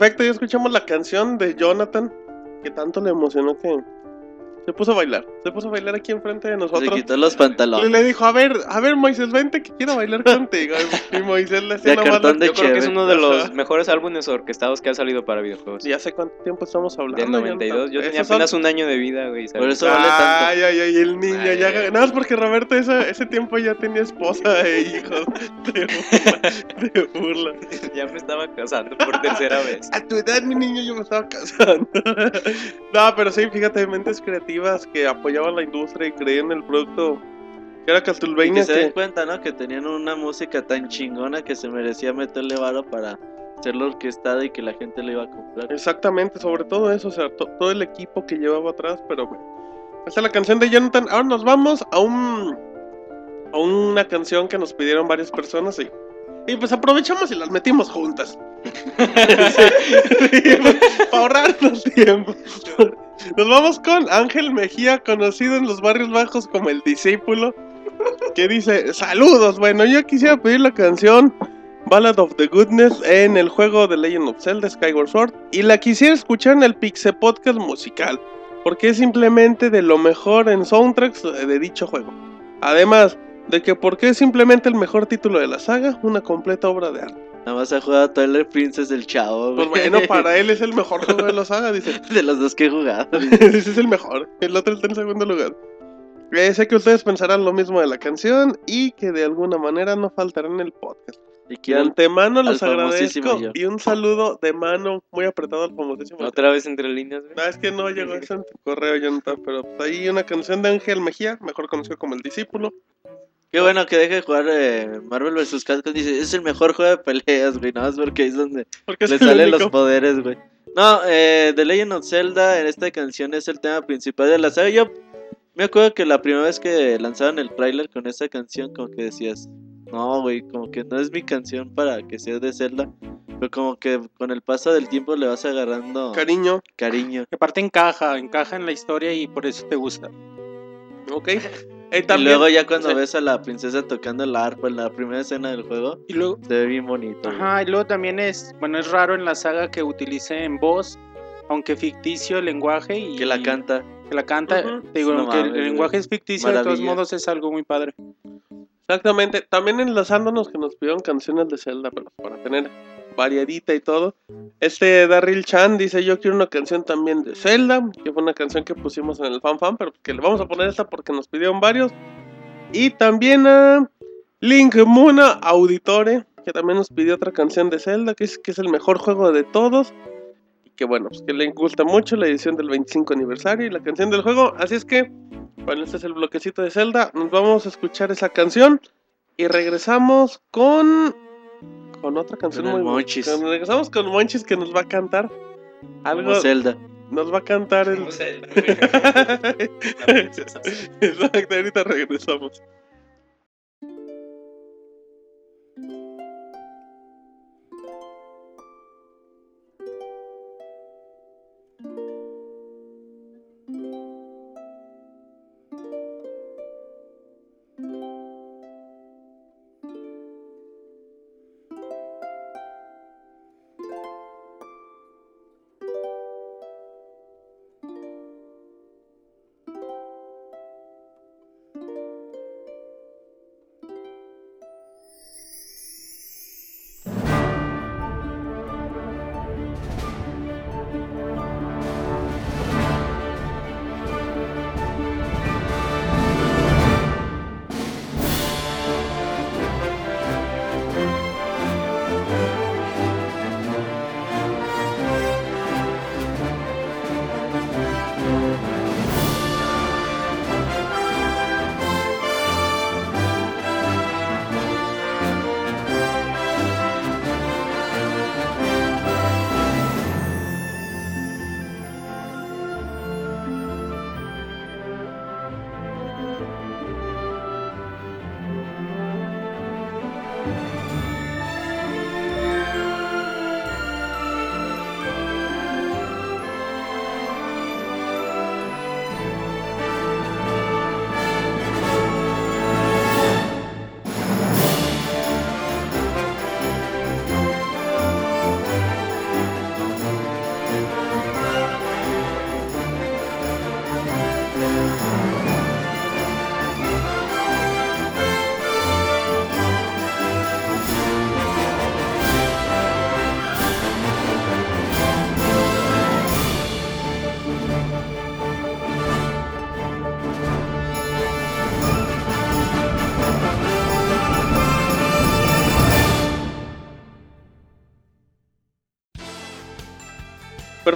Perfecto, ya escuchamos la canción de Jonathan, que tanto le emocionó que se puso a bailar. Se puso a bailar aquí enfrente de Se nosotros. quitó los Y pantalones. le dijo, a ver, a ver, Moisés, vente que quiero bailar contigo. Y Moisés le hacía la de Yo creo que es uno de los Ajá. mejores álbumes orquestados que ha salido para videojuegos. Ya sé cuánto tiempo estamos hablando. Del 92. Yo tenía son- apenas un año de vida, güey. ¿sabes? Por eso vale tanto. Ay, ay, ay, el niño Ay, ya. Nada más porque Roberto ese, ese tiempo ya tenía esposa e hijos. *laughs* De burla. De burla. ya me estaba casando por tercera vez. *laughs* A tu edad, mi niño, yo me estaba casando. *laughs* no, pero sí, fíjate, mentes creativas que apoyaban la industria y creían en el producto que era Y Castlevania. que se den cuenta, ¿no? Que tenían una música tan chingona que se merecía meterle varo para hacerlo orquestada y que la gente lo iba a comprar. exactamente, sobre todo eso, o sea, to- todo el equipo que llevaba atrás, pero bueno. Esta es la canción de Jonathan. Ahora nos vamos a un. a una canción que nos pidieron varias personas y. Y pues aprovechamos y las metimos juntas. Para ahorrarnos tiempo. Nos vamos con Ángel Mejía, conocido en los barrios bajos como el discípulo, que dice, saludos, bueno, yo quisiera pedir la canción Ballad of the Goodness en el juego de Legend of Zelda Skyward Sword y la quisiera escuchar en el Pixel Podcast musical, porque es simplemente de lo mejor en soundtracks de dicho juego. Además de que porque es simplemente el mejor título de la saga, una completa obra de arte. Nada más ha jugado Twilight Princess del chavo, Pues güey. bueno, para él es el mejor juego de *laughs* la saga, dice. De los dos que he jugado. *laughs* Ese es el mejor. El otro está en segundo lugar. Eh, sé que ustedes pensarán lo mismo de la canción y que de alguna manera no faltará en el podcast. Y De quiero antemano los agradezco y un saludo de mano muy apretado al famosísimo. Otra vez entre líneas, güey. No, es que no llegó eso en tu correo, Jonathan, pero pues ahí una canción de Ángel Mejía, mejor conocido como El Discípulo. Qué bueno que deje de jugar eh, Marvel vs. Capcom. Dice, es el mejor juego de peleas, güey. Nada más porque es donde Porque le salen los poderes, güey. No, eh, The Legend of Zelda en esta canción es el tema principal de la saga. Yo me acuerdo que la primera vez que lanzaron el tráiler con esa canción, como que decías, no, güey, como que no es mi canción para que sea de Zelda. Pero como que con el paso del tiempo le vas agarrando Cariño, cariño. Que aparte encaja, encaja en la historia y por eso te gusta. ok. *laughs* Eh, Y luego ya cuando sí. ves a la princesa tocando la arpa en la primera escena del juego, Y luego, se ve bien bonito. güey. ajá, y luego también es, bueno, es raro en la saga que utilice en voz, aunque ficticio el lenguaje y Que la canta. que la canta. Te digo, No aunque mames, el lenguaje es ficticio, de todos modos es algo muy padre. Exactamente, también enlazándonos que nos pidieron canciones de Zelda, pero para tener variadita y todo. Este Darryl Chan dice, yo quiero una canción también de Zelda, que fue una canción que pusimos en el fan fan, pero que le vamos a poner esta porque nos pidieron varios. Y también a Link Muna Auditore, que también nos pidió otra canción de Zelda, que es, que es el mejor juego de todos. Y que bueno, pues que le gusta mucho la edición del 25 aniversario y la canción del juego. Así es que, bueno, este es el bloquecito de Zelda. Nos vamos a escuchar esa canción. Y regresamos con. Con otra canción Con el muy Monchis. con- regresamos con Monchis que nos va a cantar. Algo. Como Zelda. Nos va a cantar el. Como Zelda. *laughs* Exacto, ahorita regresamos.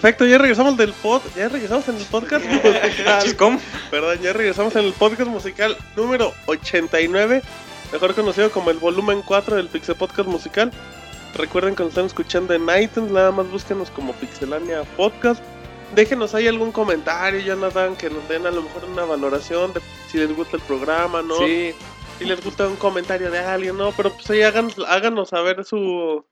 Perfecto, ya regresamos del pod, ya regresamos en el podcast *laughs* musical. ¿Cómo? Perdón, ya regresamos en el podcast musical número 89, mejor conocido como el volumen 4 del Pixel Podcast Musical. Recuerden que nos están escuchando en iTunes, nada más búsquenos como Pixelania Podcast. Déjenos ahí algún comentario, Jonathan, que nos den a lo mejor una valoración de si les gusta el programa, ¿no? Sí, Si les gusta un comentario de alguien, ¿no? Pero pues ahí háganos, háganos saber su,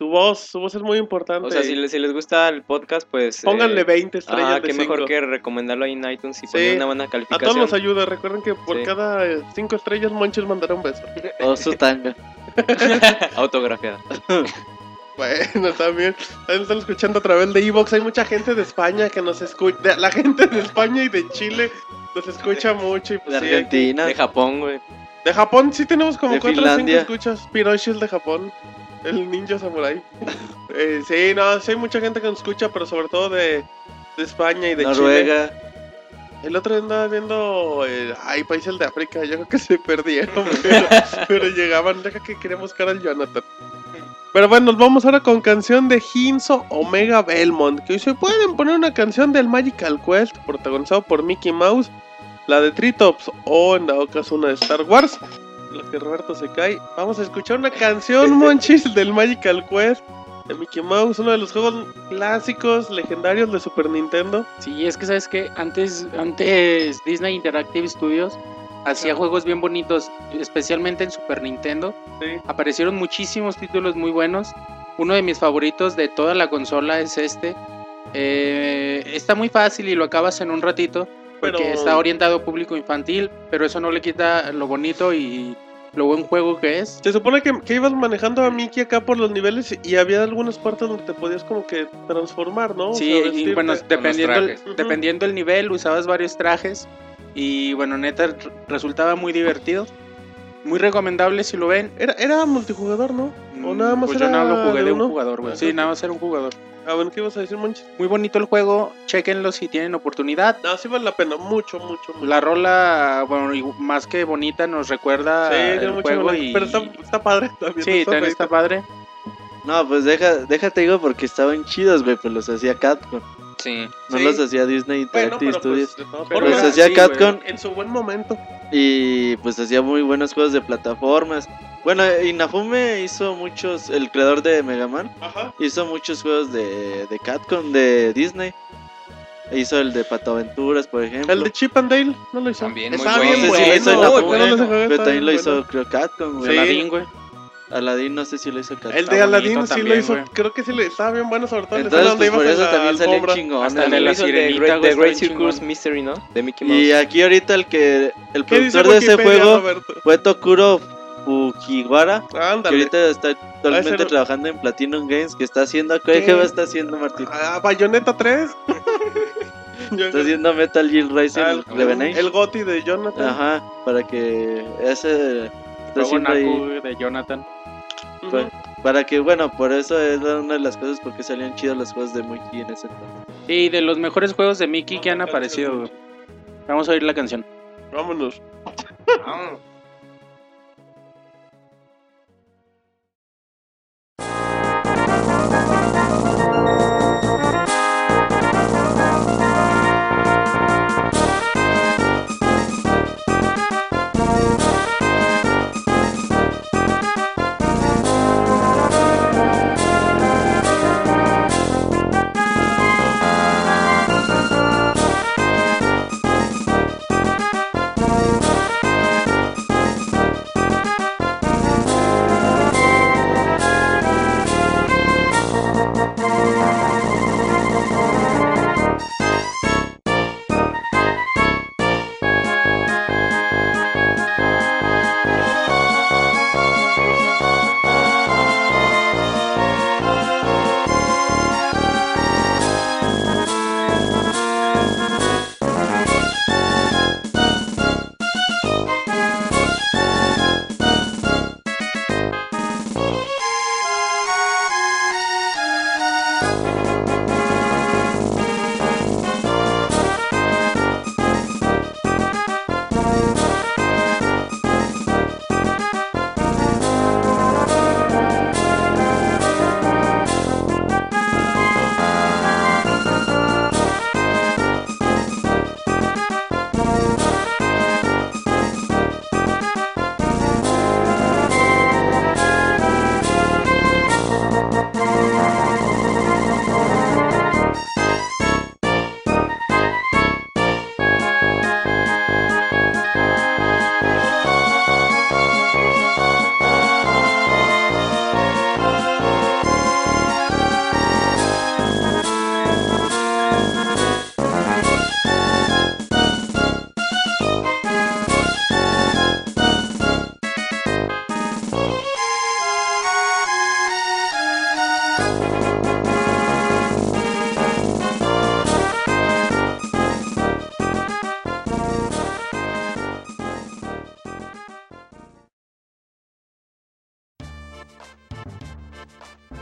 su voz, su voz es muy importante. o sea, si, les- si les gusta el podcast, pues... Pónganle eh, 20 estrellas Ah, de qué mejor cinco. que recomendarlo ahí en iTunes y Sí. poner una buena A calificación. todos nos ayuda, recuerden que por Sí. cada 5 estrellas Monchis mandará un beso. *laughs* O su tanga. *laughs* Autografiada. *laughs* Bueno, también, también están escuchando a través de Evox. Hay mucha gente de España que nos escucha. La gente de España y de Chile nos escucha mucho. Y pues, De sí, hay que- Argentina. De Japón, güey. de Japón sí tenemos como De 4 o 5 Finlandia. escuchas. Piroshi es de Japón. El ninja samurai. *laughs* Eh, sí, no, sí hay mucha gente que nos escucha, pero sobre todo de, de España y de Chile. Noruega. El otro día andaba viendo. eh, ay, países de África. Yo creo que se perdieron. *laughs* Pero, pero llegaban. Deja que quería buscar al Jonathan. Pero bueno, nos vamos ahora con canción de Hinso Omega Belmont. Que hoy se pueden poner una canción del Magical Quest. Protagonizado por Mickey Mouse. La de Tritops. O en dado caso una de Star Wars. Lo que Roberto se cae. Vamos a escuchar una canción, *laughs* Monchis, del Magical Quest. De Mickey Mouse. Uno de los juegos clásicos, legendarios de Super Nintendo. Sí, es que sabes que antes, antes Disney Interactive Studios hacía juegos bien bonitos, especialmente en Super Nintendo. Sí. Aparecieron muchísimos títulos muy buenos. Uno de mis favoritos de toda la consola es este. Eh, está muy fácil y lo acabas en un ratito. Porque Pero- está orientado a público infantil, pero eso no le quita lo bonito y lo buen juego que es. Se supone que, que ibas manejando a Mickey acá por los niveles y había algunas partes donde te podías como que transformar, ¿no? O Sí, sea, y bueno, dependiendo el, dependiendo el nivel, usabas varios trajes. Y bueno, neta, resultaba muy divertido. Muy recomendable si lo ven. Era, era multijugador, ¿no? O nada más Pues era yo nada lo jugué de un uno. jugador, güey. Sí, nada más era un jugador. Ah, bueno, ¿qué ibas a decir, Monchis? Muy bonito el juego, chequenlo si tienen oportunidad. No, sí vale la pena, mucho, mucho, mucho. La rola, bueno, y más que bonita, nos recuerda Sí, tiene el mucho juego y... Pero está, está padre también. Sí, también está padre. No, pues deja, déjate digo porque estaban chidos, güey, pues los hacía Capcom. Sí. No Sí. los hacía Disney Bueno, Interactive pero Studios. pues, Pero Pues formas, hacía sí, Capcom en su buen momento. y pues hacía muy buenos juegos de plataformas. Bueno, Inafume hizo muchos, el creador de Mega Man, Ajá. hizo muchos juegos de, de Capcom, de Disney. Hizo el de Pato Aventuras, por ejemplo. El de Chip and Dale, ¿no lo hizo? También, muy Está bueno. bien No sé si lo hizo bueno. Inafume, bueno, ese juego pero también lo hizo, bueno. creo, Capcom, güey. Sí. Aladdin, güey. Aladdin no sé si lo hizo Capcom. El de Está Aladdin sí lo hizo, creo que sí le estaba bien bueno, sobre todo Entonces, pues por eso también alfombra. chingones. Hasta el de la Hizo el de Sirenita, The está Great Circus chingón. Mystery, ¿no? De Mickey Mouse. Y aquí ahorita el que el ¿Qué dice productor de ese juego Roberto? fue Tokuro Fujiwara, que ahorita está actualmente ser- trabajando en Platinum Games, que está haciendo ¿qué, ¿Qué? va a estar haciendo Martín? Ah, Bayonetta 3. *laughs* Está haciendo Metal Gear Rising Ah, el, el Goti de Jonathan. Ajá, para que ese está haciendo ahí de Jonathan. Para que bueno, por eso es una de las cosas porque salían chidos los juegos de Mickey en ese entonces. Sí, de los mejores juegos de Mickey que han aparecido. Vamos a oír la canción. Vámonos.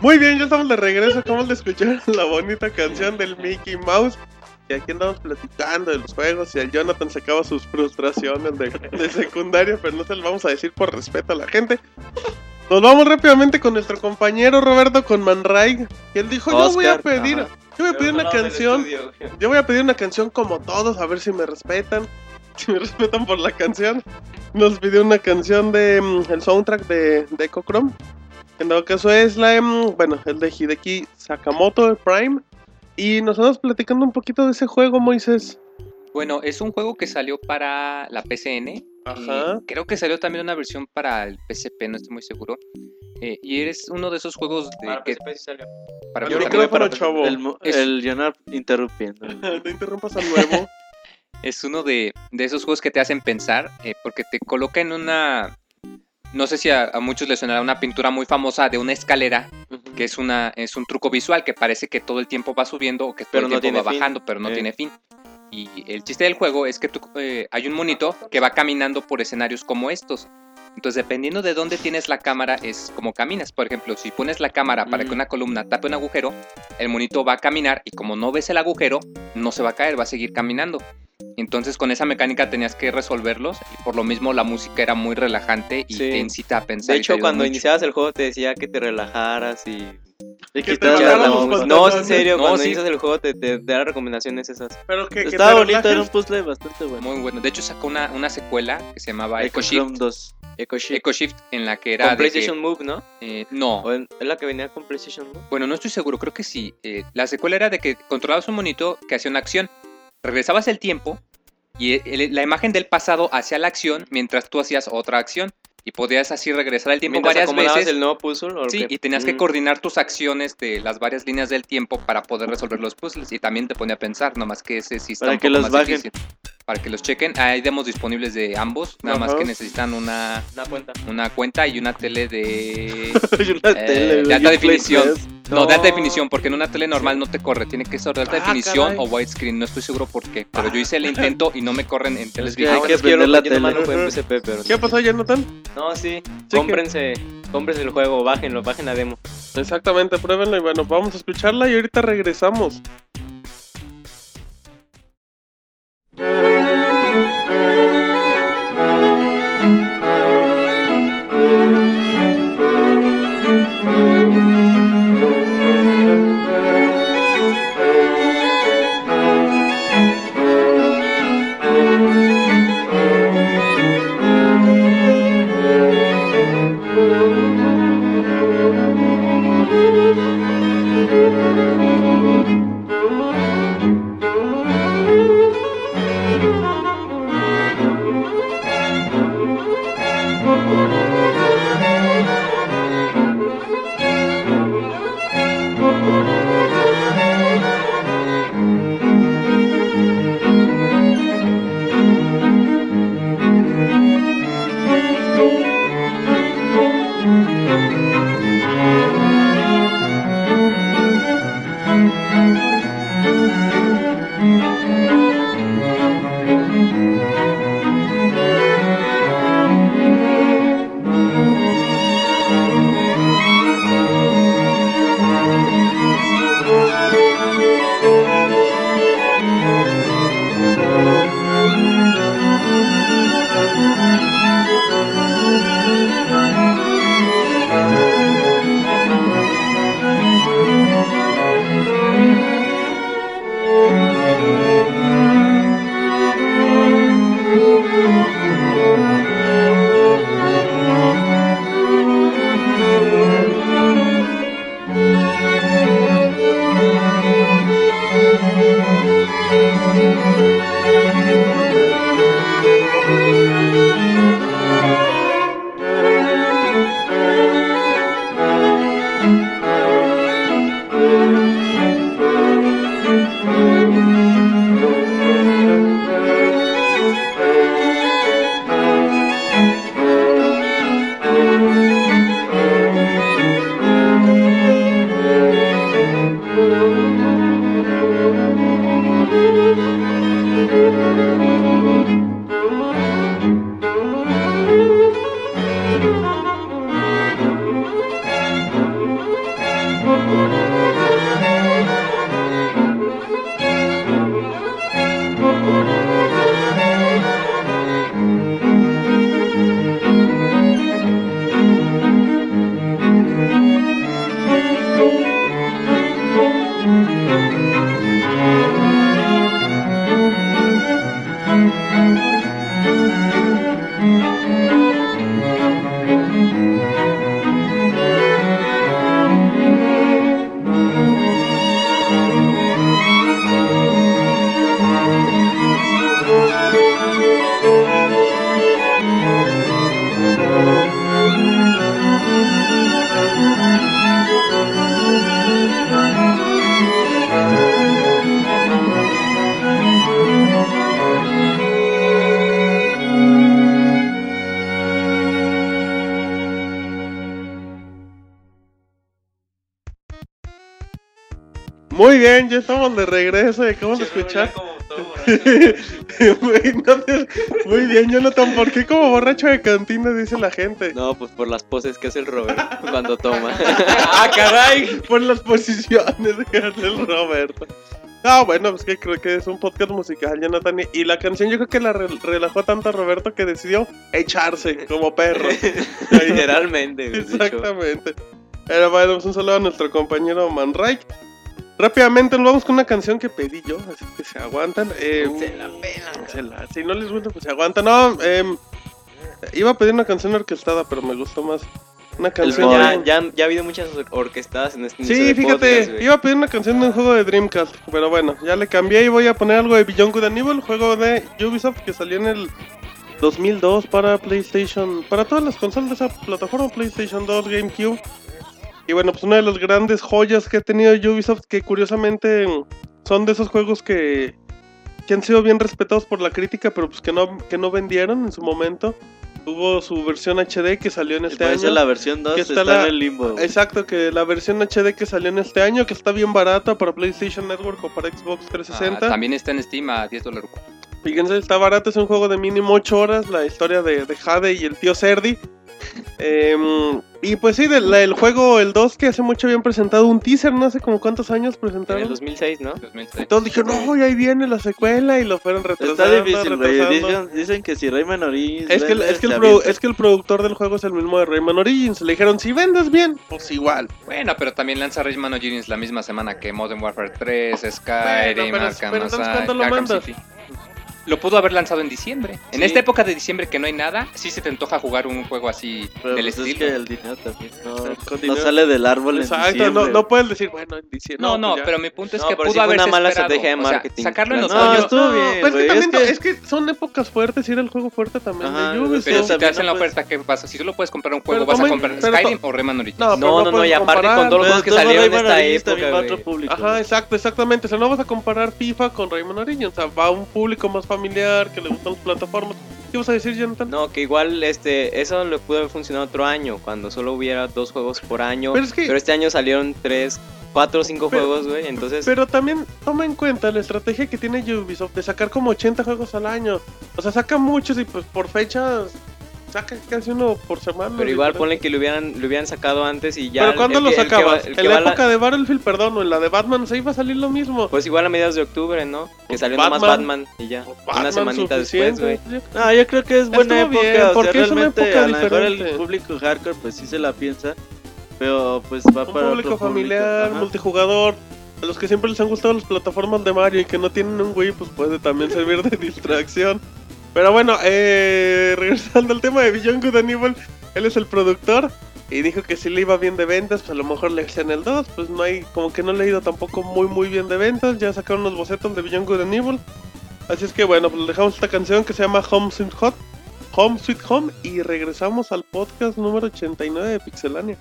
Muy bien, ya estamos de regreso. Acabamos de escuchar *laughs* la bonita canción del Mickey Mouse. Y aquí andamos platicando de los juegos. Y el Jonathan sacaba sus frustraciones de, de secundaria, pero no se lo vamos a decir por respeto a la gente. Nos vamos rápidamente con nuestro compañero Roberto con Manray. Que él dijo: Yo voy a Oscar, pedir, ajá. yo voy a pedir una canción. Yo voy a pedir una canción como todos, a ver si me respetan. *laughs* Si me respetan por la canción. Nos pidió una canción de mm, el soundtrack de, de Echo Chrome. En dado caso es la, mm, bueno, el de Hideki Sakamoto de Prime. Y nos vamos platicando un poquito de ese juego, Moisés. Bueno, es un juego que salió para la PCN. Ajá. y creo que salió también una versión para el PSP, no estoy muy seguro. Eh, y eres uno de esos juegos de Para que PSP sí salió. para El micrófono, chavo. El, Es- el Leonard interrumpiendo. *laughs* No interrumpas al nuevo. *laughs* es uno de, de esos juegos que te hacen pensar, eh, porque te coloca en una... No sé si a, a muchos les sonará una pintura muy famosa de una escalera, que es, una, es un truco visual que parece que todo el tiempo va subiendo o que todo Pero el no tiempo va fin. bajando, pero no Eh. tiene fin. Y el chiste del juego es que tú, eh, hay un monito que va caminando por escenarios como estos. Entonces, dependiendo de dónde tienes la cámara, es como caminas. Por ejemplo, si pones la cámara para que Mm. una columna tape un agujero, el monito va a caminar y como no ves el agujero, no se va a caer, va a seguir caminando. Entonces, con esa mecánica tenías que resolverlos y por lo mismo la música era muy relajante y Sí. te incita a pensar. De hecho, cuando mucho. iniciabas el juego te decía que te relajaras y... Y Que te la. No, es en serio, No, cuando sí. inicias el juego te, te, te da recomendaciones esas. Pero que, que Estaba bonito, era un puzzle bastante bueno. Muy bueno. De hecho, sacó una, una secuela que se llamaba Echo Shift. 2. Echo Shift. Echo Shift, en la que era. Con de que- PlayStation Move, ¿no? eh, no, ¿O en- ¿Es la que venía con PlayStation Move? Bueno, no estoy seguro, creo que sí. Eh, la secuela era de que controlabas un monito que hacía una acción. Regresabas el tiempo y e- el- la imagen del pasado hacía la acción mientras tú hacías otra acción. Y podías así regresar el tiempo Mientras varias veces. el nuevo puzzle. ¿o Sí, qué? y tenías que coordinar tus acciones de las varias líneas del tiempo para poder resolver los puzzles. Y también te pone a pensar, nomás que ese sí está Para un que poco los más bajen. difícil. Para que los chequen. Hay demos disponibles de ambos. Nada más que necesitan una, Da cuenta. una cuenta y una tele de. *laughs* Hay una Eh, tele, de alta definición. Play 3. No, de alta definición, porque en una tele normal no te corre. Tiene que ser de alta Ah, definición caray. o widescreen. No estoy seguro por qué. Pero yo hice el *laughs* intento y no me corren en teles viejas. es que la tele. PSP, pero... ¿Qué pasó, Jonathan? No, sí. que- Cómprense, cómprense el juego, bájenlo, bajen la demo. Exactamente, pruébenlo y bueno, vamos a escucharla y ahorita regresamos. Bien, ya estamos de regreso y acabamos de escuchar. Muy, *laughs* no te- muy bien, Jonathan, ¿por qué como borracho de cantina dice la gente? No, pues por las poses que hace el Robert cuando toma. *laughs* ¡Ah, caray! Por las posiciones que hace el Roberto. No, bueno, pues que creo que es un podcast musical, Jonathan. y- Y la canción yo creo que la re- relajó tanto a Roberto que decidió echarse como perro. *laughs* Literalmente. de hecho. Exactamente. Pero bueno, pues un saludo a nuestro compañero Manray. Rápidamente nos vamos con una canción que pedí yo, así que se aguantan. Eh, se la pelan. Si no les gusta, pues se aguantan. No, em, iba a pedir una canción orquestada, pero me gustó más una canción. Ya, ya, ya ha habido muchas or- orquestadas en este Sí, de fíjate, podcast, iba a pedir una canción de un juego de Dreamcast, pero bueno, ya le cambié y voy a poner algo de Beyond Good and Evil, juego de Ubisoft que salió en el 2002 para PlayStation, para todas las consolas de esa plataforma, PlayStation 2, GameCube. Y bueno, pues una de las grandes joyas que ha tenido Ubisoft, que curiosamente son de esos juegos que, que han sido bien respetados por la crítica, pero pues que no, que no vendieron en su momento. Tuvo su versión HD que salió en este año. la versión 2 que está, está la- en el limbo. Exacto, que la versión HD que salió en este año, que está bien barata para PlayStation Network o para Xbox Ah, 360. también está en Steam a 10 dólares. Fíjense, está barato, es un juego de mínimo 8 horas, la historia de, de Jade y el tío Cerdi. Em, y pues sí, del el juego, el 2, que hace mucho habían presentado un teaser, no sé como cuántos años En presentaron. el 2006, ¿no? Y todos dijeron, no, y ahí viene la secuela, y lo fueron retrasando. Está difícil, retrasando. Dicen, dicen que si Rayman Origins. Es que, el- es, que el es que el productor del juego es el mismo de Rayman Origins. Le dijeron, si vendes bien, pues igual. Bueno, pero también lanza Rayman Origins la misma semana que Modern Warfare 3, Skyrim, pero- Arkham pero entonces, Asylum, ¿cuándo lo Arkham? City. Lo pudo haber lanzado en diciembre. En Sí. esta época de diciembre que no hay nada, sí se te antoja jugar un juego así Pero del pues es estilo. que el dinero también no, no dinero- sale del árbol en Exacto, no, diciembre. no puedes decir, bueno, en diciembre. No, no, pues ya. pero mi punto es No, que pudo sí fue haberse una mala esperado. estrategia de O sea, marketing. sacarlo en No, otoño. No, estuvo bien, Pero es que, también, es que- es que son épocas fuertes y era el juego fuerte también Ajá, de Ubisoft. Pero si te hacen no la puedes- oferta, ¿qué pasa? Si solo puedes comprar un Pero juego, vas a comprar Skyrim o Rayman Origins. No, No, no, no, y aparte con todos los juegos que todo salieron en esta época. Ajá, exacto, exactamente. O sea, no vas a comparar FIFA con Rayman Origins. O sea, va a un público más familiar que le gustan las plataformas. ¿Qué vas a decir, Jonathan? No, que igual este eso le pudo haber funcionado otro año, cuando solo hubiera dos juegos por año. Pero es que- este año salieron tres, cuatro o cinco Pero- juegos, güey. Entonces, Pero también toma en cuenta la estrategia que tiene Ubisoft de sacar como 80 juegos al año. O sea, saca muchos y pues por fechas saca casi uno por semana. pero igual diferente. ponle que lo hubieran, lo hubieran sacado antes y ya. ¿Pero cuándo el lo el sacabas? va- el que en la época de Battlefield, perdón, o en la de Batman, se iba a salir lo mismo. Pues igual a mediados de octubre, ¿no? Que salió Batman. nomás Batman y ya. Batman una semanita después, güey. No, yo creo que es buena Estuvo época. bien, o porque sea, es una época a lo mejor el diferente. público hardcore pues sí se la piensa. Pero pues va Un para público otro familiar, multijugador. A los que siempre les han gustado las plataformas de Mario y que no tienen un Wii, pues puede también servir de *laughs* distracción. Pero bueno, eh, *laughs* regresando al tema de Beyond Good and Evil, él es el productor y dijo que si le iba bien de ventas, pues a lo mejor le hacían el 2. Pues no hay, como que no le ha ido tampoco muy muy bien de ventas. Ya sacaron unos bocetos de Beyond Good and Evil. Así es que bueno, pues dejamos esta canción que se llama Home Sweet Hot. Home Sweet Home y regresamos al podcast número 89 de Pixelania.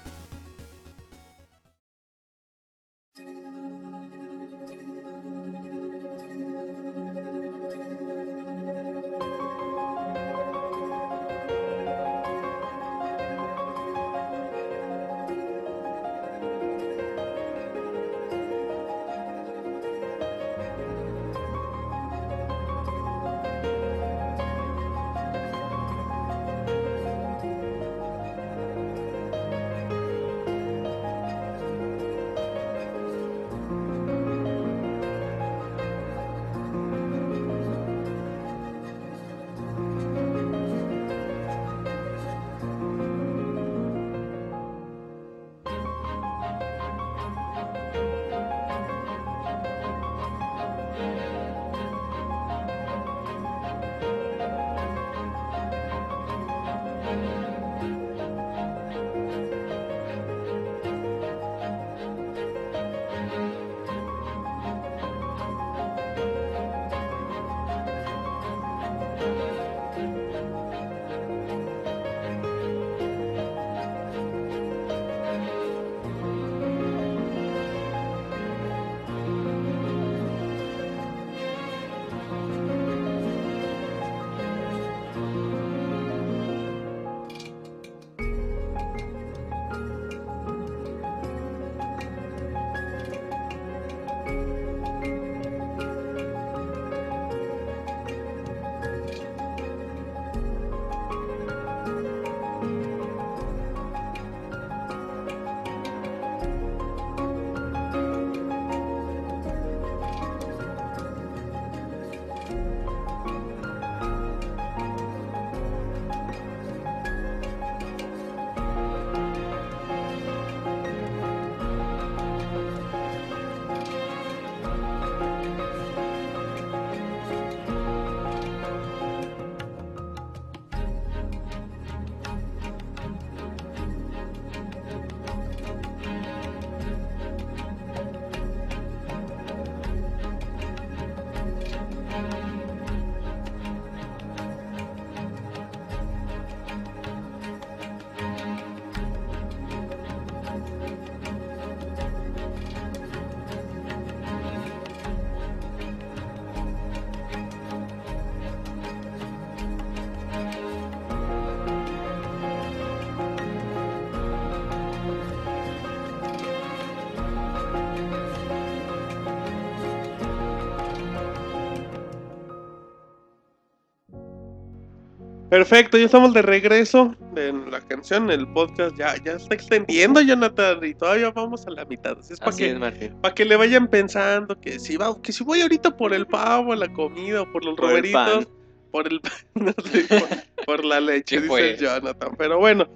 Perfecto, ya estamos de regreso en la canción, el podcast ya, ya está extendiendo, Jonathan, y todavía vamos a la mitad. Así es para que, que le vayan pensando que si, va, que si voy ahorita por el pavo, la comida, o por los Por el roberitos, por el pan, *laughs* no sé, por, por la leche, ¿Qué dice fue? el Jonathan. Pero bueno,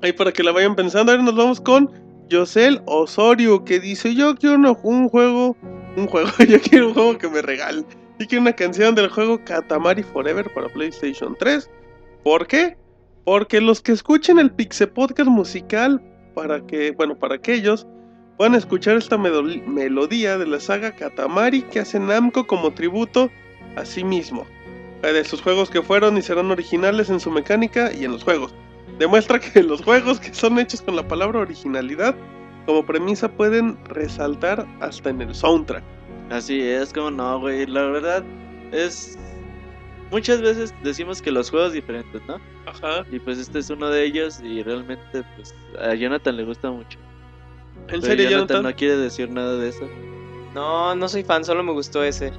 ahí para que la vayan pensando, ahora nos vamos con Yosel Osorio, que dice, yo quiero un juego, un juego, *laughs* yo quiero un juego que me regalen. Y que una canción del juego Katamari Forever para PlayStation 3. ¿Por qué? Porque los que escuchen el Pixel Podcast musical, para que, bueno, para aquellos, puedan escuchar esta melodía de la saga Katamari que hace Namco como tributo a sí mismo. Eh, De sus juegos que fueron y serán originales en su mecánica y en los juegos. Demuestra *laughs* que los juegos que son hechos con la palabra originalidad como premisa pueden resaltar hasta en el soundtrack. Así es, como no, güey. La verdad es. Muchas veces decimos que los juegos diferentes, ¿no? Ajá. Y pues este es uno de ellos y realmente pues a Jonathan le gusta mucho. ¿En Pero serio, Jonathan Jonathan? no quiere decir nada de eso. No, no soy fan, solo me gustó ese.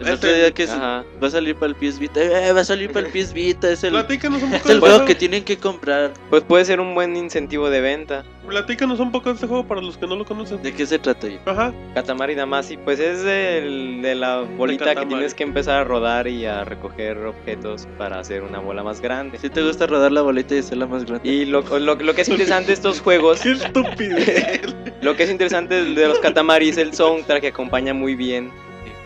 El Este- otro día que sí, Ajá. va a salir para el PS Vita, eh, va a salir para el PS Vita, es el, Platícanos un poco es de el este juego juego. que tienen que comprar. Pues puede ser un buen incentivo de venta. Platícanos un poco de este juego para los que no lo conocen. ¿De qué se trata? Yo? Ajá. Katamari Damacy, pues es del- de la bolita que Katamari. tienes que empezar a rodar y a recoger objetos para hacer una bola más grande. Si te gusta rodar la bolita y hacerla más grande. Y lo, lo- lo que es interesante de estos juegos, *laughs* Qué estupidez. *laughs* lo que es interesante de los Katamari es el soundtrack que acompaña muy bien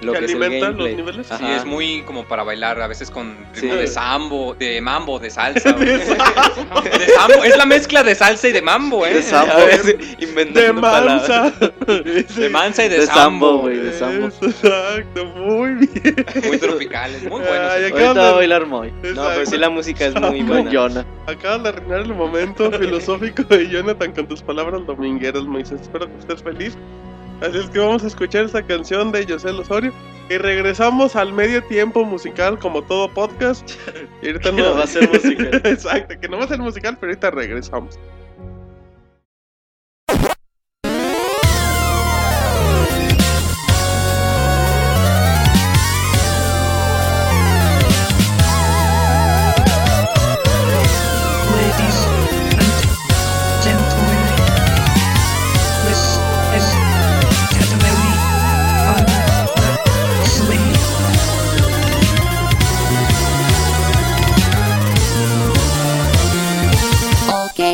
lo que que es el alimenta los niveles. Sí, Ajá. es muy como para bailar, a veces con ritmo Sí. de sambo, de mambo, de salsa. *laughs* güey. De De sambo, es la mezcla de salsa y de mambo, ¿eh? De sambo. A De mansa. *laughs* De mansa y de, De sambo, sambo, güey. de sambo. Exacto, muy bien. Muy tropicales, muy buenos. Ay, Ahorita va a bailar Moy. No, pero Exacto. sí la música es muy Sambo. buena. Jonah. Acabas de arruinar el momento *laughs* filosófico de Jonathan con tus palabras domingueras, Moisés. Espero que estés feliz. Así es que vamos a escuchar esta canción de José Osorio. Y regresamos al medio tiempo musical, como todo podcast. *laughs* Y ahorita Que no va a ser musical. *laughs* Exacto, que no va a ser musical, pero ahorita regresamos.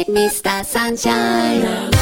Mr. Sunshine.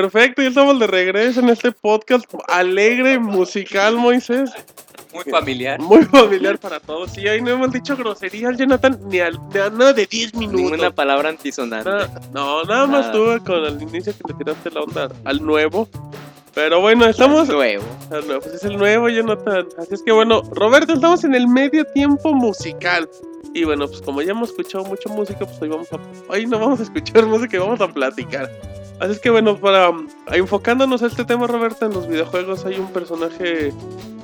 Perfecto, ya estamos de regreso en este podcast alegre, musical, Moisés. Muy familiar. Muy familiar para todos. Sí, ahí no hemos dicho groserías, Jonathan, ni, a nada de 10 minutos. Ninguna palabra antisonante. No, nada más Nada. tú con el inicio que le tiraste la onda al nuevo. Pero bueno, estamos. Nuevo. al nuevo, pues es el nuevo, Jonathan. Así es que bueno, Roberto, estamos en el medio tiempo musical. Y bueno, pues como ya hemos escuchado mucha música, pues hoy vamos a. Hoy no vamos a escuchar música, y vamos a platicar. Así es que bueno, para um, enfocándonos a este tema, Roberto, en los videojuegos hay un personaje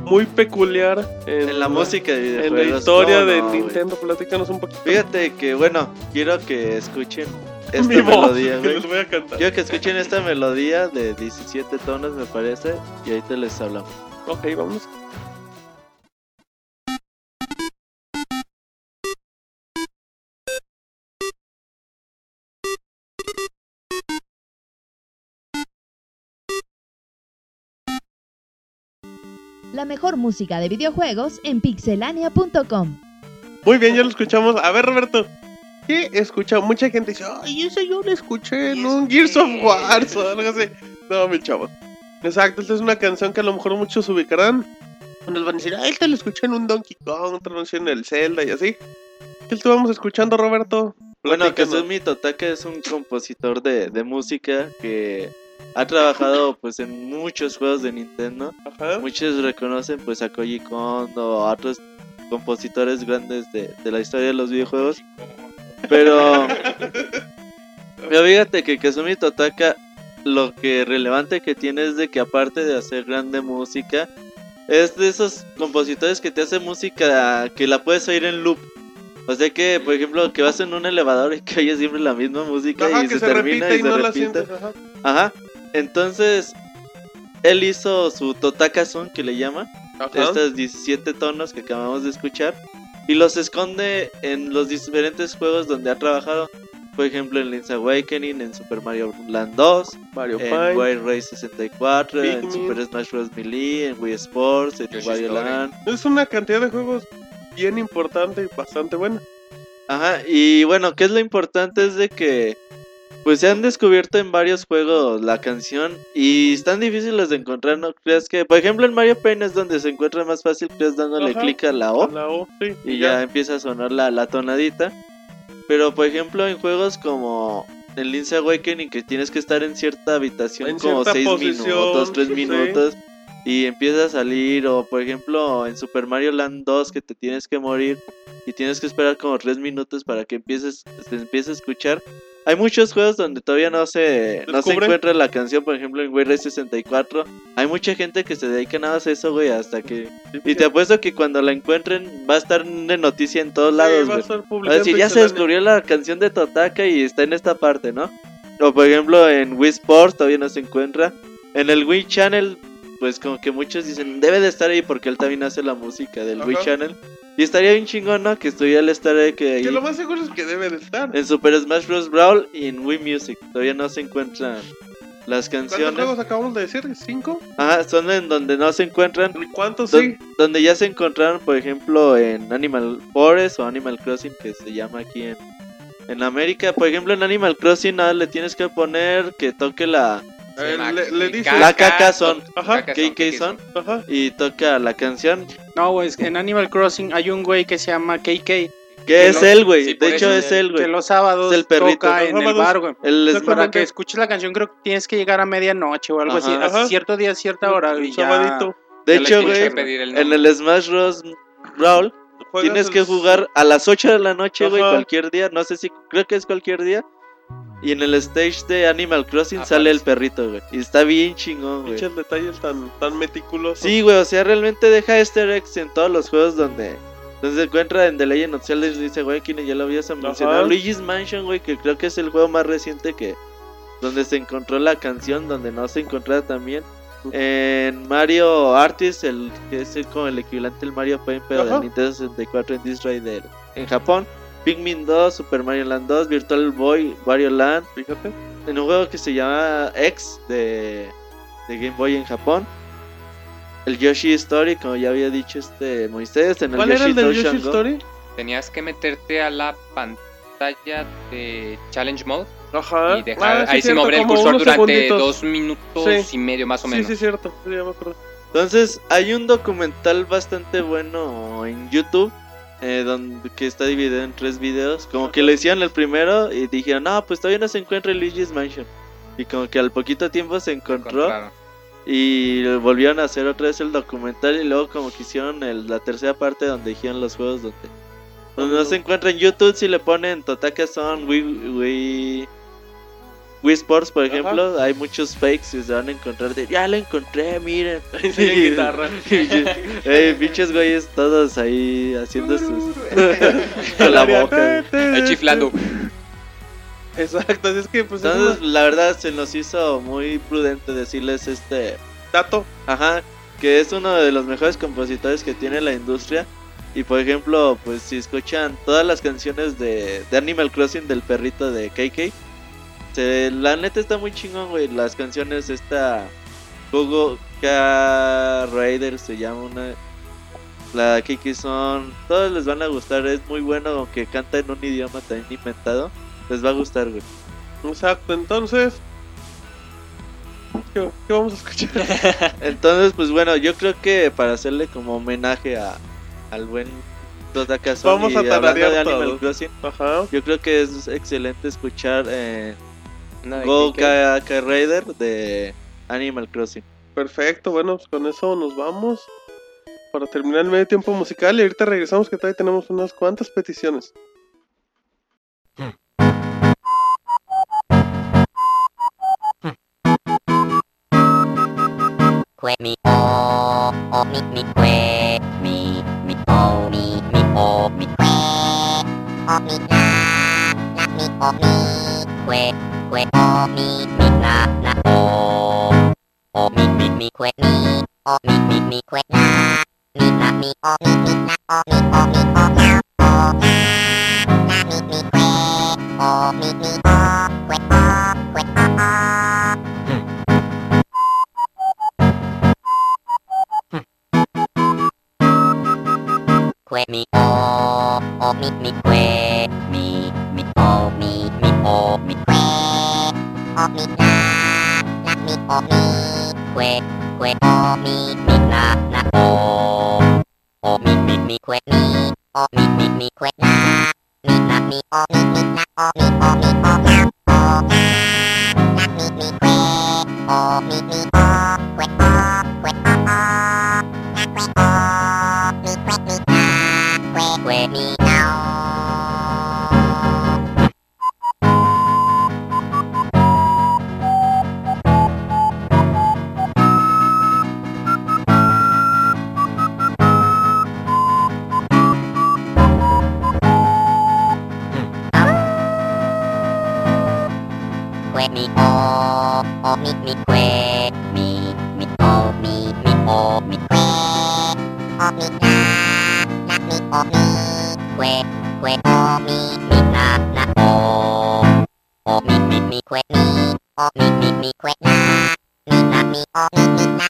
muy peculiar en, En la música de en la historia no, de no. Nintendo. Platícanos un poquito. Fíjate que, bueno, quiero que escuchen *laughs* esta Mi voz, melodía, güey. les voy a cantar. Quiero que escuchen esta melodía de 17 tonos, me parece, y ahorita les hablamos. Ok, vamos. La mejor música de videojuegos en pixelania.com. Muy bien, ya lo escuchamos. A ver, Roberto. ¿Qué escucha? Mucha gente dice, ay, ese yo lo escuché en un Gears of War o algo así. No, mi chavo. Exacto, esta es una canción que a lo mejor muchos ubicarán. Nos van a decir, ah, esta lo escuché en un Donkey Kong, otra en el Zelda y así. ¿Qué estábamos escuchando, Roberto? Bueno. Kazumi Totaka es un compositor de, de música que ha trabajado pues en muchos juegos de Nintendo. Ajá. Muchos reconocen pues a Koji Kondo o a otros compositores grandes de, de la historia de los videojuegos. Pero, *laughs* pero fíjate que Kazumi Totaka lo que relevante que tiene es de que aparte de hacer grande música, es de esos compositores que te hacen música que la puedes oír en loop. O sea que, por ejemplo, que vas en un elevador y que oyes siempre la misma música Ajá, y se, se, termina y, y se no repite. Ajá. Ajá. Entonces, él hizo su Totaka-sun, que le llama, Ajá. estos 17 tonos que acabamos de escuchar, y los esconde en los diferentes juegos donde ha trabajado. Por ejemplo, en Link's Awakening, en Super Mario Land 2, Mario en Pine. Wild Race 64, en Pikmin. Super Smash Bros. Melee, en Wii Sports, en Wario. Land. Es una cantidad de juegos bien importante y bastante buena. Ajá, y bueno, ¿qué es lo importante? Es de que pues se han descubierto en varios juegos la canción y están difíciles de encontrar, ¿no crees que? Por ejemplo, en Mario Paint es donde se encuentra más fácil, crees dándole clic a la O La O, sí. y ya empieza a sonar la, la tonadita. Pero por ejemplo, en juegos como en Link's Awakening que tienes que estar en cierta habitación En como cierta 6 posición, minutos, 3 sí. Y empieza a salir o por ejemplo en Super Mario Land 2 que te tienes que morir y tienes que esperar como 3 minutos para que empieces se empiece a escuchar. Hay muchos juegos donde todavía no se, no se encuentra la canción, por ejemplo en Wii Race 64. Hay mucha gente que se dedica nada más a eso, güey, hasta que... Y te apuesto que cuando la encuentren va a estar de noticia en todos lados, Sí, va a güey. decir, ya se descubrió la canción de Totaka y está en esta parte, ¿no? O por ejemplo en Wii Sports todavía no se encuentra. En el Wii Channel, pues como que muchos dicen, debe de estar ahí porque él también hace la música del Wii. Channel. Y estaría bien chingón, ¿no? Que estuviera el estar ahí que ahí. Que lo más seguro es que debe de estar. En Super Smash Bros. Brawl y en Wii Music. Todavía no se encuentran Las ¿Cuántos canciones juegos acabamos de decir? ¿Cinco? ajá, son en donde no se encuentran ¿Cuántos Don- sí? donde ya se encontraron, por ejemplo, en Animal Forest o Animal Crossing, que se llama aquí en, en América. Por ejemplo, en Animal Crossing nada le tienes que poner que toque la Eh, llama le, le dice. La caca son. Ajá. KK son, son Ajá. y toca la canción. No, güey, que en Animal Crossing hay un güey que se llama KK. Que Que es él, güey. sí, de hecho, es él, Que güey. los sábados Es el perrito. toca Los en el sábados. bar, güey. Para que escuches la canción creo que tienes que llegar a medianoche o algo así. Ajá. A Ajá. cierto día, a cierta hora. Un Y ya... sabadito. de hecho, güey, que el en el Smash Bros. Brawl tienes el- que jugar a las 8 de la noche, güey, Ajá. cualquier día. No sé si, creo que es cualquier día. Y en el stage de Animal Crossing sale el perrito, güey. Y está bien chingón, güey. Pinches detalles tan, tan meticulosos. Sí, güey, o sea, realmente deja easter eggs en todos los juegos donde, donde se encuentra en The Legend of Zelda y dice, güey, quien ya lo habías mencionado. Ajá. Luigi's Mansion, güey, que creo que es el juego más reciente que donde se encontró la canción, donde no se encontraba también. En Mario Artist, el que es el- como el equivalente al Mario Paint, pero del Nintendo 64 en Disney del- en Japón. Pikmin 2, Super Mario Land 2, Virtual Boy, Wario Land, Fíjate. en un juego que se llama X de, de Game Boy en Japón. El Yoshi Story, como ya había dicho este Moisés, en el ¿Cuál era Yoshi el del Yoshi. Story? Tenías que meterte a la pantalla de Challenge Mode Ajá. y dejar Ah, sí, ahí cierto, mover el cursor durante segunditos. dos minutos Sí. y medio más o Sí, menos. sí, cierto. Sí, ya me acuerdo. Entonces, hay un documental bastante bueno en YouTube. Eh, donde, que está dividido en tres videos. Como que le hicieron el primero y dijeron, no, pues todavía no se encuentra el Luigi's Mansion. Y como que al poquito tiempo se encontró. Y volvieron a hacer otra vez el documental y luego como que hicieron el- la tercera parte donde dijeron los juegos donde, donde no se encuentra en YouTube si le ponen Totaka Son, Wii, Wii, Wii Sports por Ajá. ejemplo, hay muchos fakes y se van a encontrar de ya lo encontré, miren. *laughs* Enseñan guitarra. *laughs* Ey, pinches güeyes todos ahí haciendo sus *laughs* con la boca. Ahí chiflando. Exacto, así es que pues es Entonces, la verdad se nos hizo muy prudente decirles este dato. Ajá, que es uno de los mejores compositores que tiene la industria. Y por ejemplo, pues si escuchan todas las canciones de, de Animal Crossing del perrito de KK, se- la neta está muy chingón, güey. Las canciones, esta Google K Raider se llama una. La KK son. Todos les van a gustar, es muy bueno, aunque canta en un idioma también inventado. Les va a gustar, güey. Exacto, entonces. ¿Qué, qué vamos a escuchar? *laughs* *laughs* Entonces, pues bueno, yo creo que para hacerle como homenaje a, al buen Vamos a de Animal. Crossing, Ajá. yo creo que es excelente escuchar eh, Go Kai. Raider de Animal Crossing. Perfecto, bueno, pues con eso nos vamos para terminar el medio tiempo musical y ahorita regresamos que todavía tenemos unas cuantas peticiones. kue kue o mi mi na na o o mi mi mi kue mi o mi mi mi kue na mi na mi o mi mi na o mi o mi o na o na na mi mi kue o mi mi o kue o kue o o คมีโอโอมีมีเควมีมีโอมี อมีนานะมีออมีเวเวออมีมีนานะโอโอมีมีมีเวมีออมีมีมีเวนามีนะมีออมีมีนาออมีออมีออนาโอนานะมีมีเวออมีมีออเวออเวอออนะเวออมีเวมีนาเวเวมี mi que mi mi o mi mi o mi que o mi na na mi o mi que que o mi mi na na o o mi mi mi que mi o mi mi mi que na mi na mi o mi mi na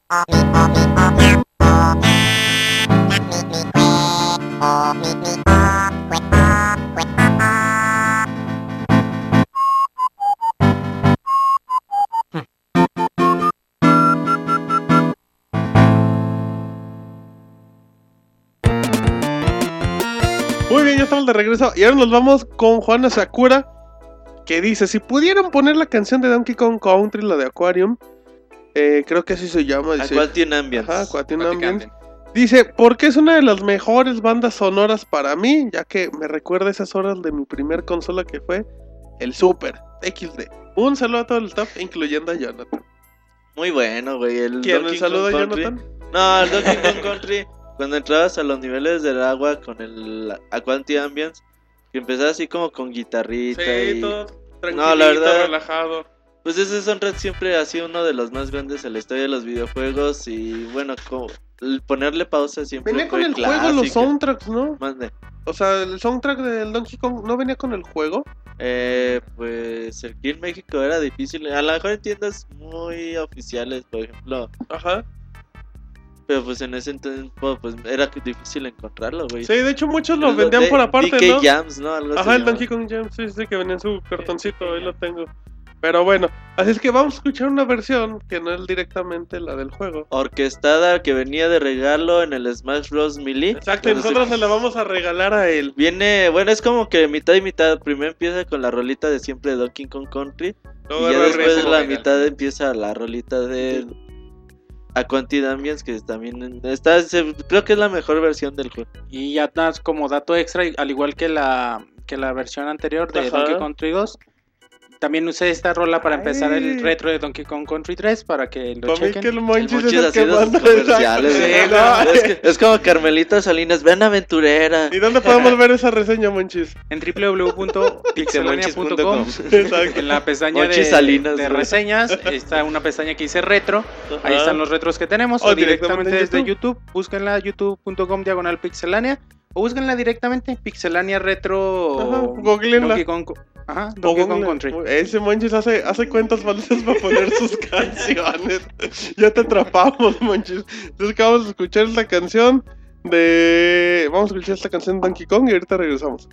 regreso. Y ahora nos vamos con Juana Sakura. Que dice: Si pudieran poner la canción de Donkey Kong Country, la de Aquarium. eh, creo que así se llama. Dice, Aquatian Ambience. Ajá, Aquatian Aquatic Ambience. Ambience. Dice, porque es una de las mejores bandas sonoras para mí, ya que me recuerda esas horas de mi primer consola que fue el Super XD. Un saludo a todo el staff, incluyendo a Jonathan. Muy bueno, güey. El ¿Quién? Donkey ¿Un saludo a. Jonathan? No, el Donkey Kong Country, cuando entrabas a los niveles del agua con el Aquanti Ambience, que empezaba así como con guitarrita Sí, y... todo tranquilito, No, la verdad- relajado. Pues ese soundtrack siempre ha sido uno de los más grandes en la historia de los videojuegos y bueno, como el ponerle pausa siempre Venía con el juego los soundtracks, ¿no? Mande. O sea, el soundtrack del Donkey Kong no venía con el juego. Eh, pues aquí en México era difícil, a lo mejor en tiendas muy oficiales, por ejemplo, Ajá. Pero pues en ese tiempo pues era difícil encontrarlo, güey. Sí, de hecho muchos lo vendían de- por aparte, DK ¿no? Jams, ¿no? Algo Ajá, el. Donkey Kong Jam, sí, sí, que venía en su cartoncito, ahí lo tengo. Pero bueno, así es que vamos a escuchar una versión que no es directamente la del juego. Orquestada que venía de regalo en el Smash Bros. Melee. Exacto, se- nosotros se la vamos a regalar a él. Viene, bueno, es como que mitad y mitad. Primero empieza con la rolita de siempre de Donkey Kong Country. Luego y ya después la mitad empieza la rolita de Aquanti Ambience, que también está, se- creo que es la mejor versión del juego. Y ya como dato extra, al igual que la, que la versión anterior de Ajá. Donkey Country 2, también usé esta rola para empezar Ay. el retro de Donkey Kong Country 3 para que lo mí que chequen. el Monchis El es el que manda comerciales. Sí, no. es, que- es como Carmelita Salinas, ven aventurera. ¿Y dónde podemos ver esa reseña, Monchis? En www.pixelania.com en la pestaña de, Salinas, de reseñas está una pestaña que dice retro. Ahí están los retros que tenemos. O O, directamente directamente en desde YouTube. Búsquenla youtube.com diagonal pixelania. O búsquenla directamente pixelania retro. Ajá, googleenla. Donkey Kong, ajá, Donkey Kong. Country. Ese Monchis hace, hace cuentas falsas para poner sus *laughs* canciones. Ya te atrapamos, Monchis. Entonces, que vamos a escuchar esta canción de. Vamos a escuchar esta canción de Donkey Kong y ahorita regresamos.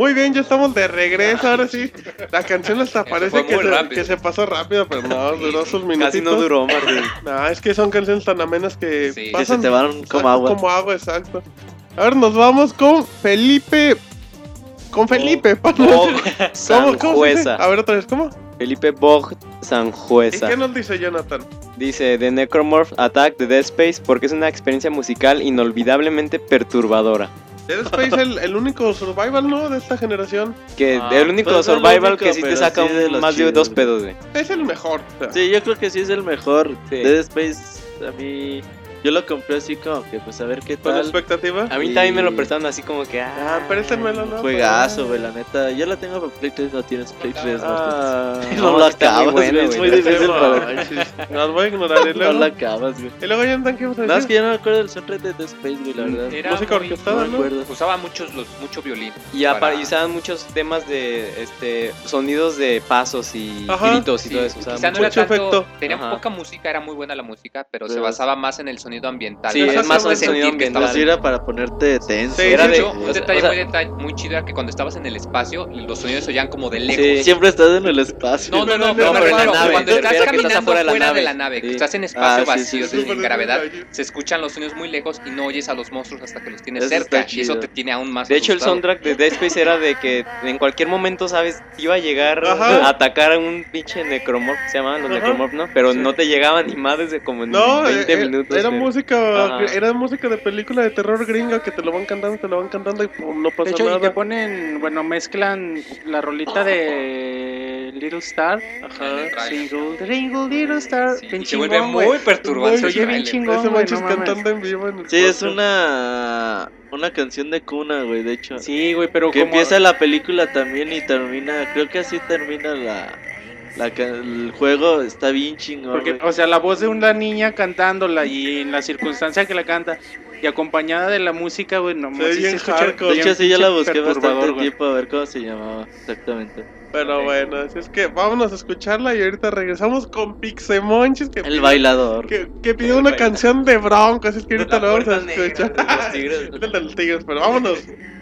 Muy bien, ya estamos de regreso, ahora sí. *laughs* La canción hasta parece que se, que se pasó rápido, pero no, duró sus minutos. Casi no duró, Martín. No, es que son canciones tan amenas que Sí. Que Que pasan se te van exacto, como agua. Como agua, exacto. A ver, nos vamos con Felipe. Con Felipe, *laughs* para no Bog decir- ¿Cómo, cómo dice? Sanjueza. A ver otra vez, ¿cómo? Felipe Bog ¿Y Sanjueza. qué nos dice Jonathan? Dice The Necromorph Attack de Dead Space porque es una experiencia musical inolvidablemente perturbadora. Dead Space el, el único survival, ¿no? De esta generación. Que Ah, el único pues survival único, que sí te saca sí de un- más de dos pedos, güey. Es el mejor. o sea. Sí, yo creo que sí es el mejor. Sí. Dead Space, a mí. Yo lo compré así como que, pues a ver qué Con tal. expectativa. A mí Y- también me lo prestaron así como que. Ah, Ah, préstemelo, ¿no? Juegazo, güey, la neta. Yo la tengo para Play 3, no tienes Play 3, Ah, Martín. *laughs* no, No, la acabas, bueno, güey. *laughs* Es muy difícil No para. Nos voy a ignorar. Y *laughs* No la acabas, güey. y luego Jonathan, ¿qué vas a Nada más decir? que yo no me acuerdo del soundtrack de Dead Space, güey, la verdad. Era Música muy- orquestada, no me ¿no? acuerdo. Usaba muchos, los, mucho violín. Y para- y usaban muchos temas de este sonidos de pasos y Ajá. gritos y Sí, todo eso. quizá no mucho. era tanto, efecto. tenía poca música, era muy buena la música, pero se basaba más en el sonido ambiental. Sí, es más el sonido ambiental. Así era para ponerte tenso. Sí, Era de hecho, un detalle o sea- muy, detalle muy chido era que cuando estabas en el espacio, los sonidos se oían como de lejos. Sí. Siempre estás en el espacio. No, no, no, *laughs* No, pero, nave, cuando estás que estás caminando afuera de la fuera de la nave, que estás en espacio Ah, vacío, sí, sí. sin gravedad, se escuchan los sonidos muy lejos y no oyes a los monstruos hasta que los tienes Eso cerca y eso te tiene aún más De hecho, el soundtrack de Dead Space era de que en cualquier momento, ¿sabes? Iba a llegar a atacar a un pinche necromorph, se llamaban los necromorph, ¿no? Pero no te llegaban ni más desde como en No, 20 eh, minutos. era música, Ajá. era música de película de terror gringa que te lo van cantando, te lo van cantando y pum, no De hecho, y nada. que ponen, bueno, mezclan la rolita de Little Star. Ajá. Single, Ringle, Little Star. Sí, bien y se vuelve chingón, güey. muy perturbante. Se oye bien chingón, Ese güey, manches no mames. cantando en vivo en el Sí, es una una canción de cuna, güey, de hecho. Sí, güey, pero que como... empieza la película también y termina, creo que así termina la, la ca- el juego, está bien chingón. Porque, o sea, la voz de una niña cantándola y en la circunstancia que la canta y acompañada de la música, güey, no Se ve sí escucha hardcore. de hecho sí ya la busqué bastante güey. tiempo a ver cómo se llamaba exactamente. Pero bueno, así es que vámonos a escucharla y ahorita regresamos con Pixemonches que El pidió- bailador. Que, que pidió una canción de Bronco, así es que ahorita La lo vamos a escuchar. de los tigres. Es el de los *laughs* tigres, pero vámonos.「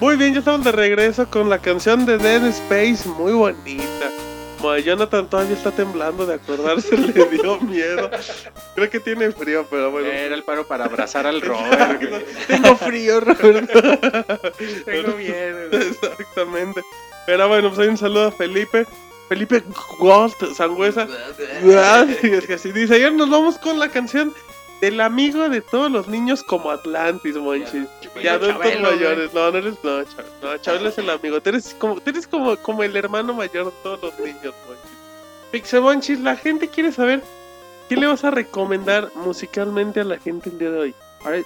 Muy bien, ya estamos de regreso con la canción de Dead Space, muy bonita. Ma, Jonathan todavía está temblando de acordarse, *laughs* le dio miedo. Creo que tiene frío, pero bueno. Era el paro para abrazar al *laughs* Robert. güey. Tengo frío, Roberto. *laughs* Tengo miedo. güey. Exactamente. Pero bueno, pues hay un saludo a Felipe. Felipe Gold, Sangüesa. Es que así dice. Ayer nos vamos con la canción del amigo de todos los niños como Atlantis, Monchis. De adultos Chabelo, mayores. No, no eres. No, Chabelo. No, Chabelo es el amigo. Tú eres como, tú eres como, como el hermano mayor de todos los niños, Monchis. Pixel Monchis, la gente quiere saber. ¿Qué le vas a recomendar musicalmente a la gente el día de hoy?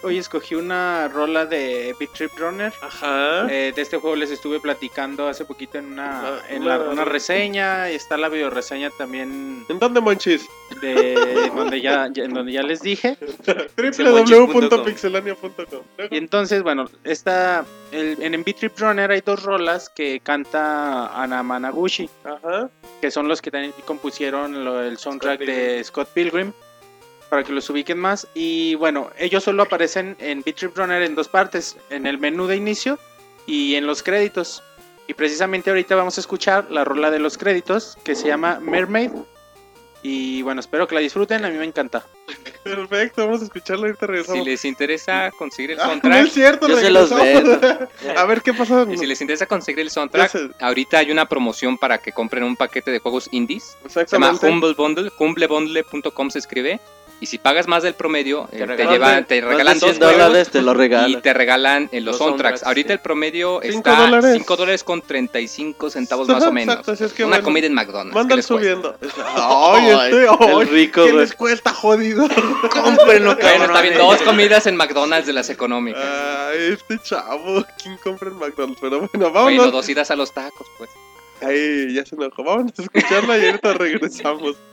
Hoy escogí una rola de Big Trip Runner. Ajá. Eh, de este juego les estuve platicando hace poquito en una, en la- una- una reseña y está la video reseña también ¿En dónde, Monchis? de *laughs* donde ya, ya- en donde ya les dije www.pixelania.com. y entonces bueno esta el- en Beat Trip Runner hay dos rolas que canta Ana Managuchi Ajá. que son los que también compusieron lo- el soundtrack de Scott Pilgrim para que los ubiquen más y bueno ellos solo aparecen en Beat Trip Runner en dos partes en el menú de inicio y en los créditos y precisamente ahorita vamos a escuchar la rola de los créditos que se llama Mermaid y bueno espero que la disfruten a mí me encanta Perfecto, vamos a escucharlo ahorita Si regresamos. les interesa conseguir el Ah, no soundtrack, es cierto, Yo se los regresamos. *laughs* A ver qué pasa. y si les interesa conseguir el soundtrack, ahorita hay una promoción para que compren un paquete de juegos indies. Se llama. Humble Bundle, humblebundle.com se escribe. Y si pagas más del promedio, eh, te, regalan- llevan, te regalan 100 dos dólares te lo y regalan. te regalan eh, los, Los soundtracks. soundtracks, Ahorita sí. el promedio Cinco está dólares. 5 dólares con 35 centavos más o menos. así es que Una bueno. comida en McDonald's. ¿qué Mandan subiendo. *laughs* Ay, este, el ay, rico, ¿Qué les cuesta, jodido? *laughs* Cómprenlo, Bueno, está bien, dos comidas en McDonald's de las económicas. Ay, este chavo. ¿Quién compra en McDonald's? Pero bueno, Bueno, vámonos. dos idas a los tacos, pues. Ay, ya se enojó. Vamos a escucharla y ahorita regresamos.「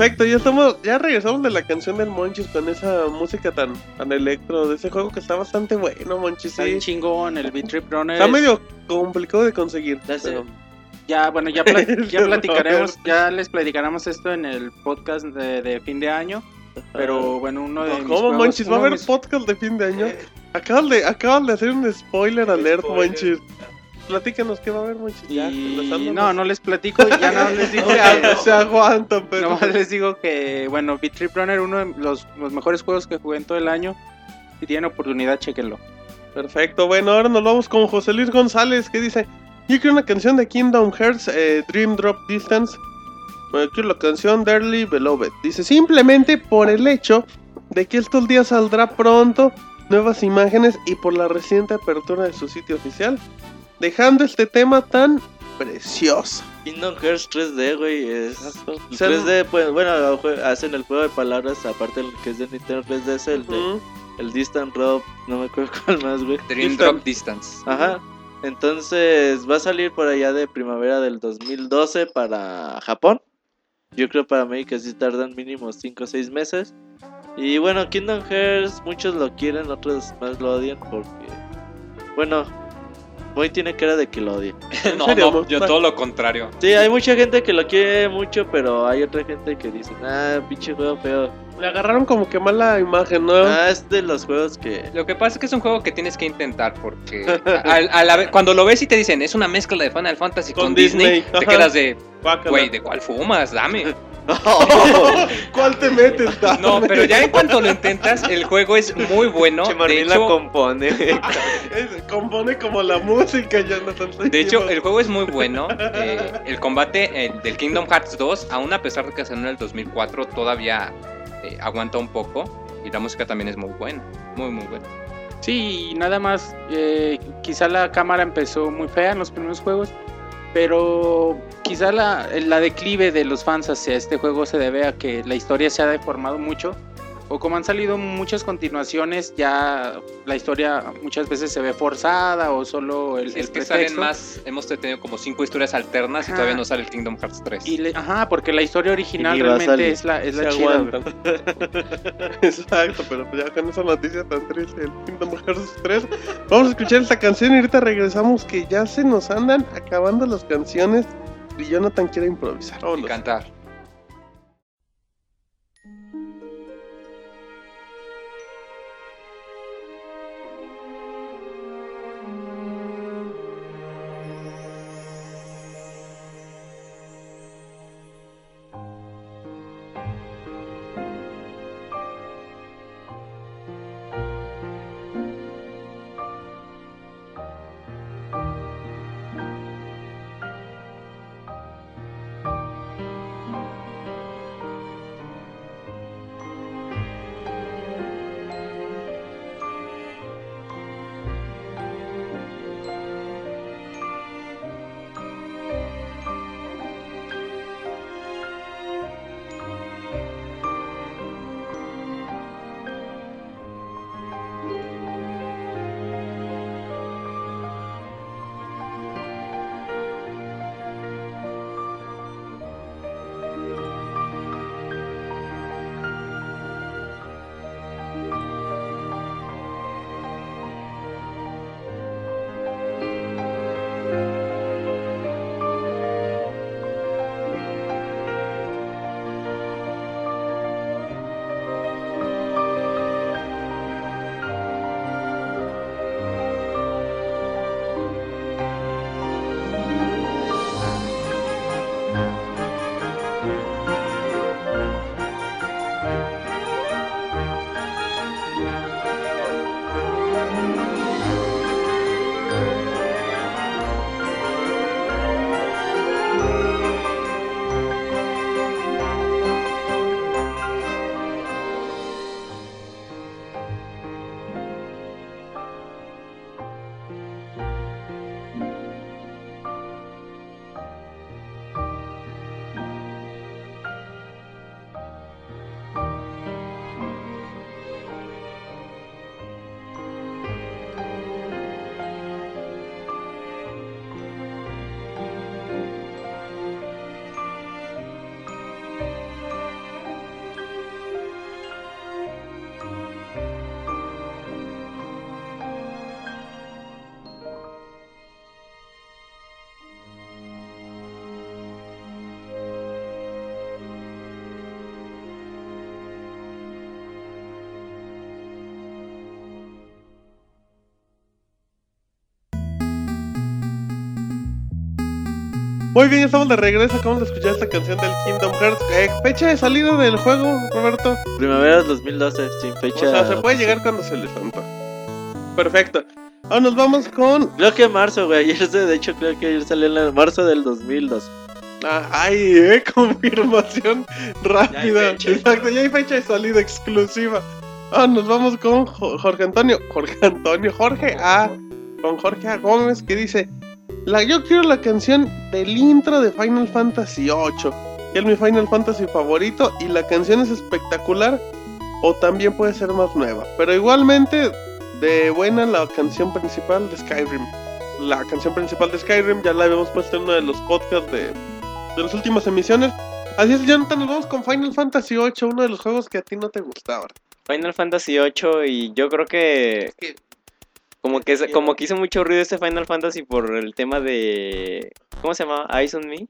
Perfecto, ya estamos, ya regresamos de la canción del Monchis con esa música tan, tan electro de ese juego que está bastante bueno, Monchis. Está Sí. chingón, el Beat Trip Runner. Está es- medio complicado de conseguir. Ya sé. pero- Ya, bueno, ya, *laughs* ya platicaremos, *laughs* ya les platicaremos esto en el podcast de, de fin de año. Pero bueno, uno de No, mis ¿Cómo, juegos- Monchis? ¿Va a haber mis- podcast de fin de año? De, acabas de hacer un spoiler alert, Spoiler. Monchis. Platícanos qué va a haber. Ya, Y no, no les platico, ya *laughs* no les digo que, se aguantan, *laughs* pero. nomás les digo que, bueno, Beat Trip Runner, uno de los, los mejores juegos que jugué en todo el año. Si tienen oportunidad, chequenlo. Perfecto, bueno, ahora nos vamos con José Luis González que dice: Yo quiero una canción de Kingdom Hearts, eh, Dream Drop Distance. Bueno, quiero la canción Dearly Beloved. Dice: Simplemente por el hecho de que estos días saldrá pronto nuevas imágenes y por la reciente apertura de su sitio oficial, dejando este tema tan precioso. Kingdom Hearts 3D, güey, es... el Ser- 3D, pues, bueno, hacen el juego de palabras, aparte el que es de Nintendo 3D es el de... El Distant Drop, no me acuerdo *laughs* cuál más, güey. Dream Distant. Drop Distance. Ajá. Entonces va a salir por allá de primavera del 2012 para Japón. Yo creo para América sí tardan mínimo 5 o 6 meses. Y bueno, Kingdom Hearts muchos lo quieren, otros más lo odian porque... Bueno, Boy tiene cara de que lo odia. *laughs* No, serio, no, yo todo lo contrario. Sí, hay mucha gente que lo quiere mucho, pero hay otra gente que dice, ah, pinche juego feo. Le agarraron como que mala imagen, ¿no? Ah, es de los juegos que... Lo que pasa es que es un juego que tienes que intentar porque *laughs* al- a la ve- cuando lo ves y te dicen es una mezcla de Final Fantasy con, Con Disney, Disney, te quedas de, güey, ¿de cuál fumas? Dame. *laughs* *laughs* ¿Cuál te metes? No, pero ya en cuanto lo intentas, el juego es muy bueno. Che, De Marvin la hecho, compone. Es- compone como la música, Jonathan. de hecho, el juego es muy bueno. Eh, el combate eh, del Kingdom Hearts 2, aún a pesar de que salió en el 2004, todavía eh, aguanta un poco. Y la música también es muy buena. Muy, muy buena. Sí, y nada más, eh, quizá la cámara empezó muy fea en los primeros juegos, pero quizá la, la declive de los fans hacia este juego se debe a que la historia se ha deformado mucho, o como han salido muchas continuaciones, ya la historia muchas veces se ve forzada o solo el, Sí, el es que salen pretexto. más. Hemos tenido como cinco historias alternas y todavía no sale el Kingdom Hearts 3. Y le- ajá, porque la historia original Y realmente es la, es la chida. *laughs* Exacto, pero pues ya con esa noticia tan triste del Kingdom Hearts 3, vamos a escuchar esta canción y ahorita regresamos que ya se nos andan acabando las canciones y Jonathan quiere improvisar. y Vámonos. cantar.「Muy bien, estamos de regreso. Acabamos de escuchar esta canción del Kingdom Hearts. Eh, fecha de salida del juego, Roberto. Primavera 2012, sin fecha. O sea, se puede llegar cuando se les antoje. Perfecto. Ahora nos vamos con. Creo que marzo, güey. Ayer, de hecho, creo que ayer salió en marzo del 2002. Ah, ay, eh, *laughs* confirmación rápida. Exacto, ya hay fecha de salida exclusiva. Ah, nos vamos con Jo- Jorge Antonio. Jorge Antonio, Jorge A. Con Jorge A. Gómez que dice: la, Yo quiero la canción del intro de Final Fantasy VIII. Que es mi Final Fantasy favorito. Y la canción es espectacular. O también puede ser más nueva. Pero igualmente, de buena la canción principal de Skyrim. La canción principal de Skyrim ya la habíamos puesto en uno de los podcasts de, de las últimas emisiones. Así es, Jonathan, nos vamos con Final Fantasy VIII, uno de los juegos que a ti no te gustaba. Final Fantasy 8 y yo creo que como que es- como que hizo mucho ruido este Final Fantasy por el tema de ¿cómo se llama? Eyes on Me,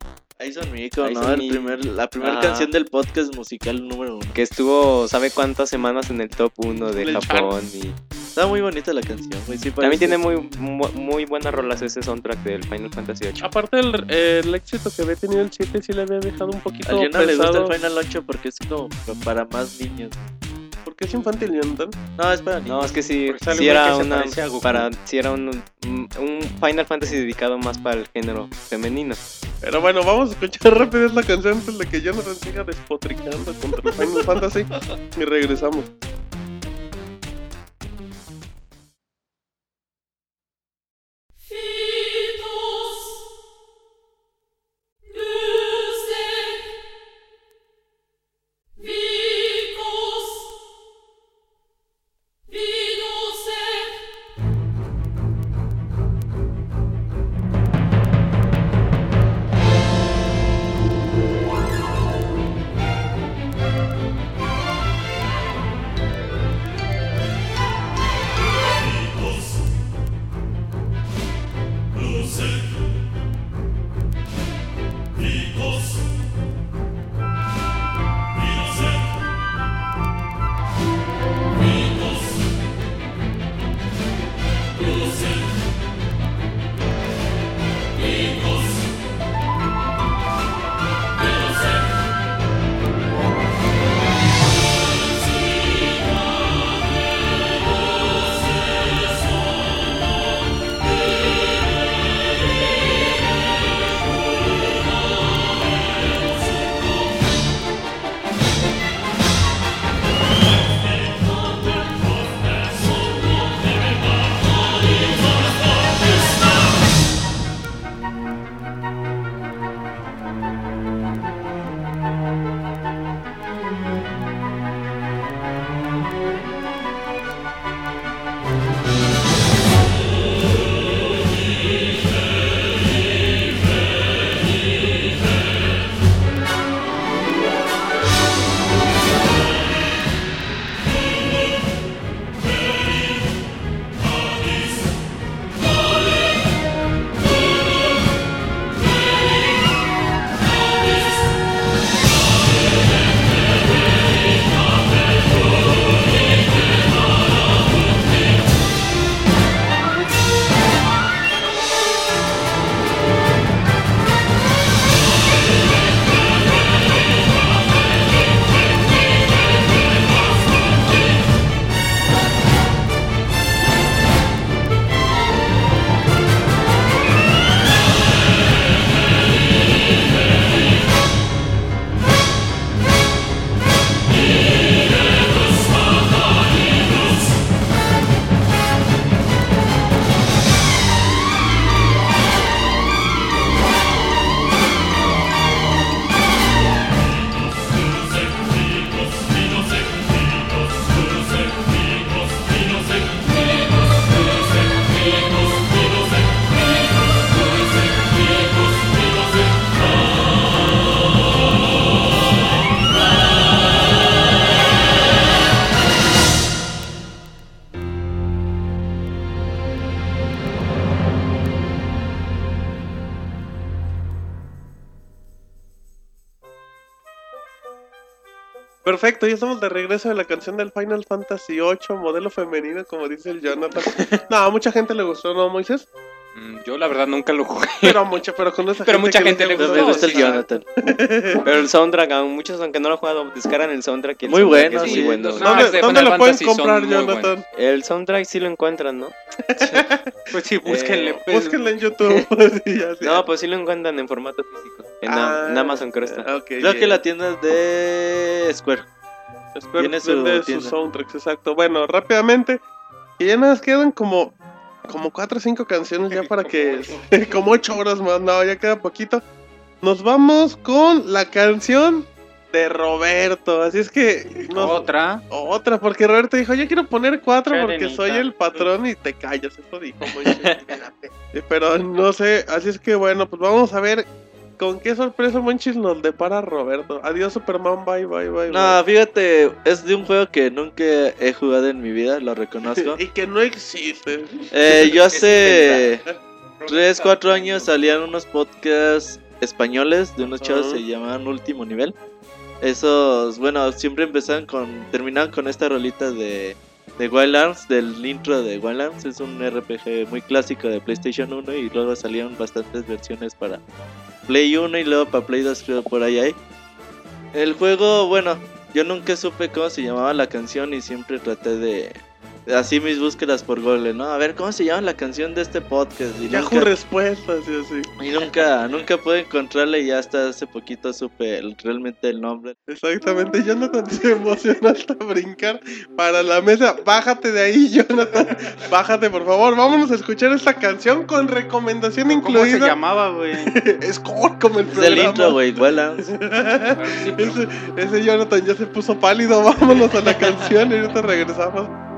son Mico, Ahí ¿no? El primer, la primera Ajá. canción del podcast musical número uno. que estuvo sabe cuántas semanas en el top 1 de Del Japón y Está muy bonita la canción, güey. Sí, también tiene muy mu- muy buenas rolas ese soundtrack del Final Fantasy 8. Aparte del el éxito que había tenido el 7, sí le había dejado un poquito A Jonah le gusta el Final 8 porque es como para más niños. Porque es infantil, Jonathan. No, es para niños. No, es que sí, un güey era una para sí era un, un un Final Fantasy dedicado más para el género femenino. Pero bueno, vamos a escuchar rápido esta canción antes de que Jonathan siga despotricando contra el Final Fantasy. Y regresamos. Perfecto, ya estamos de regreso de la canción del Final Fantasy VIII, modelo femenino, como dice el Jonathan. *laughs* No, a mucha gente le gustó, ¿no, Moisés? La verdad nunca lo jugué. Pero mucho, pero con esa Pero mucha gente le gusta el. Jonathan. *laughs* Pero el soundtrack, aún muchos aunque no lo han jugado, descargan el soundtrack. y el Muy soundtrack bueno, es sí. muy bueno. ¿Dónde, No, de dónde Final lo pueden comprar, Jonathan? El soundtrack sí lo encuentran, ¿no? *laughs* Pues sí, búsquenle. Eh, pues. Búsquenlo en YouTube. *laughs* Ya, sí. No, pues sí lo encuentran en formato físico. En, Ah, en Amazon creo está. ok, Creo que la tienda es de Square. Espero tiene que su sus soundtracks, exacto. Bueno, rápidamente. Y ya más quedan como como cuatro o cinco canciones ya *laughs* para que *laughs* como ocho horas más, no, ya queda poquito. Nos vamos con la canción de Roberto, así es que nos- Otra. otra, porque Roberto dijo, yo quiero poner cuatro porque soy el patrón y te callas, eso dijo. muy *laughs* Pero no sé, así es que bueno, pues vamos a ver con qué sorpresa Monchis nos depara Roberto. Adiós Superman, bye, bye, bye. No, fíjate, es de un juego que nunca he jugado en mi vida, lo reconozco. *laughs* Y que no existe. Eh, yo hace 3, 4 años salían unos podcasts españoles de unos chavos Ajá. que se llamaban Último Nivel. Esos, bueno, siempre empezaban con, terminaban con esta rolita de, de Wild Arms, del intro de Wild Arms. Es un RPG muy clásico de PlayStation 1 y luego salieron bastantes versiones para Play 1 y luego para Play 2 creo por ahí hay. El juego, bueno, yo nunca supe cómo se llamaba la canción y siempre traté de... Así mis búsquedas por Google, ¿no? A ver, ¿cómo se llama la canción de este podcast? Y Yahoo nunca- respuestas y así. y nunca, nunca pude encontrarla y ya hasta hace poquito supe el- realmente el nombre. Exactamente, Jonathan se emocionó hasta brincar para la mesa. Bájate de ahí, Jonathan. Bájate, por favor. Vámonos a escuchar esta canción con recomendación ¿Cómo se incluida. llamaba, güey? *laughs* Es core como el Es del programa. intro, güey, *laughs* ese, ese Jonathan ya se puso pálido. Vámonos a la canción y ahorita regresamos.「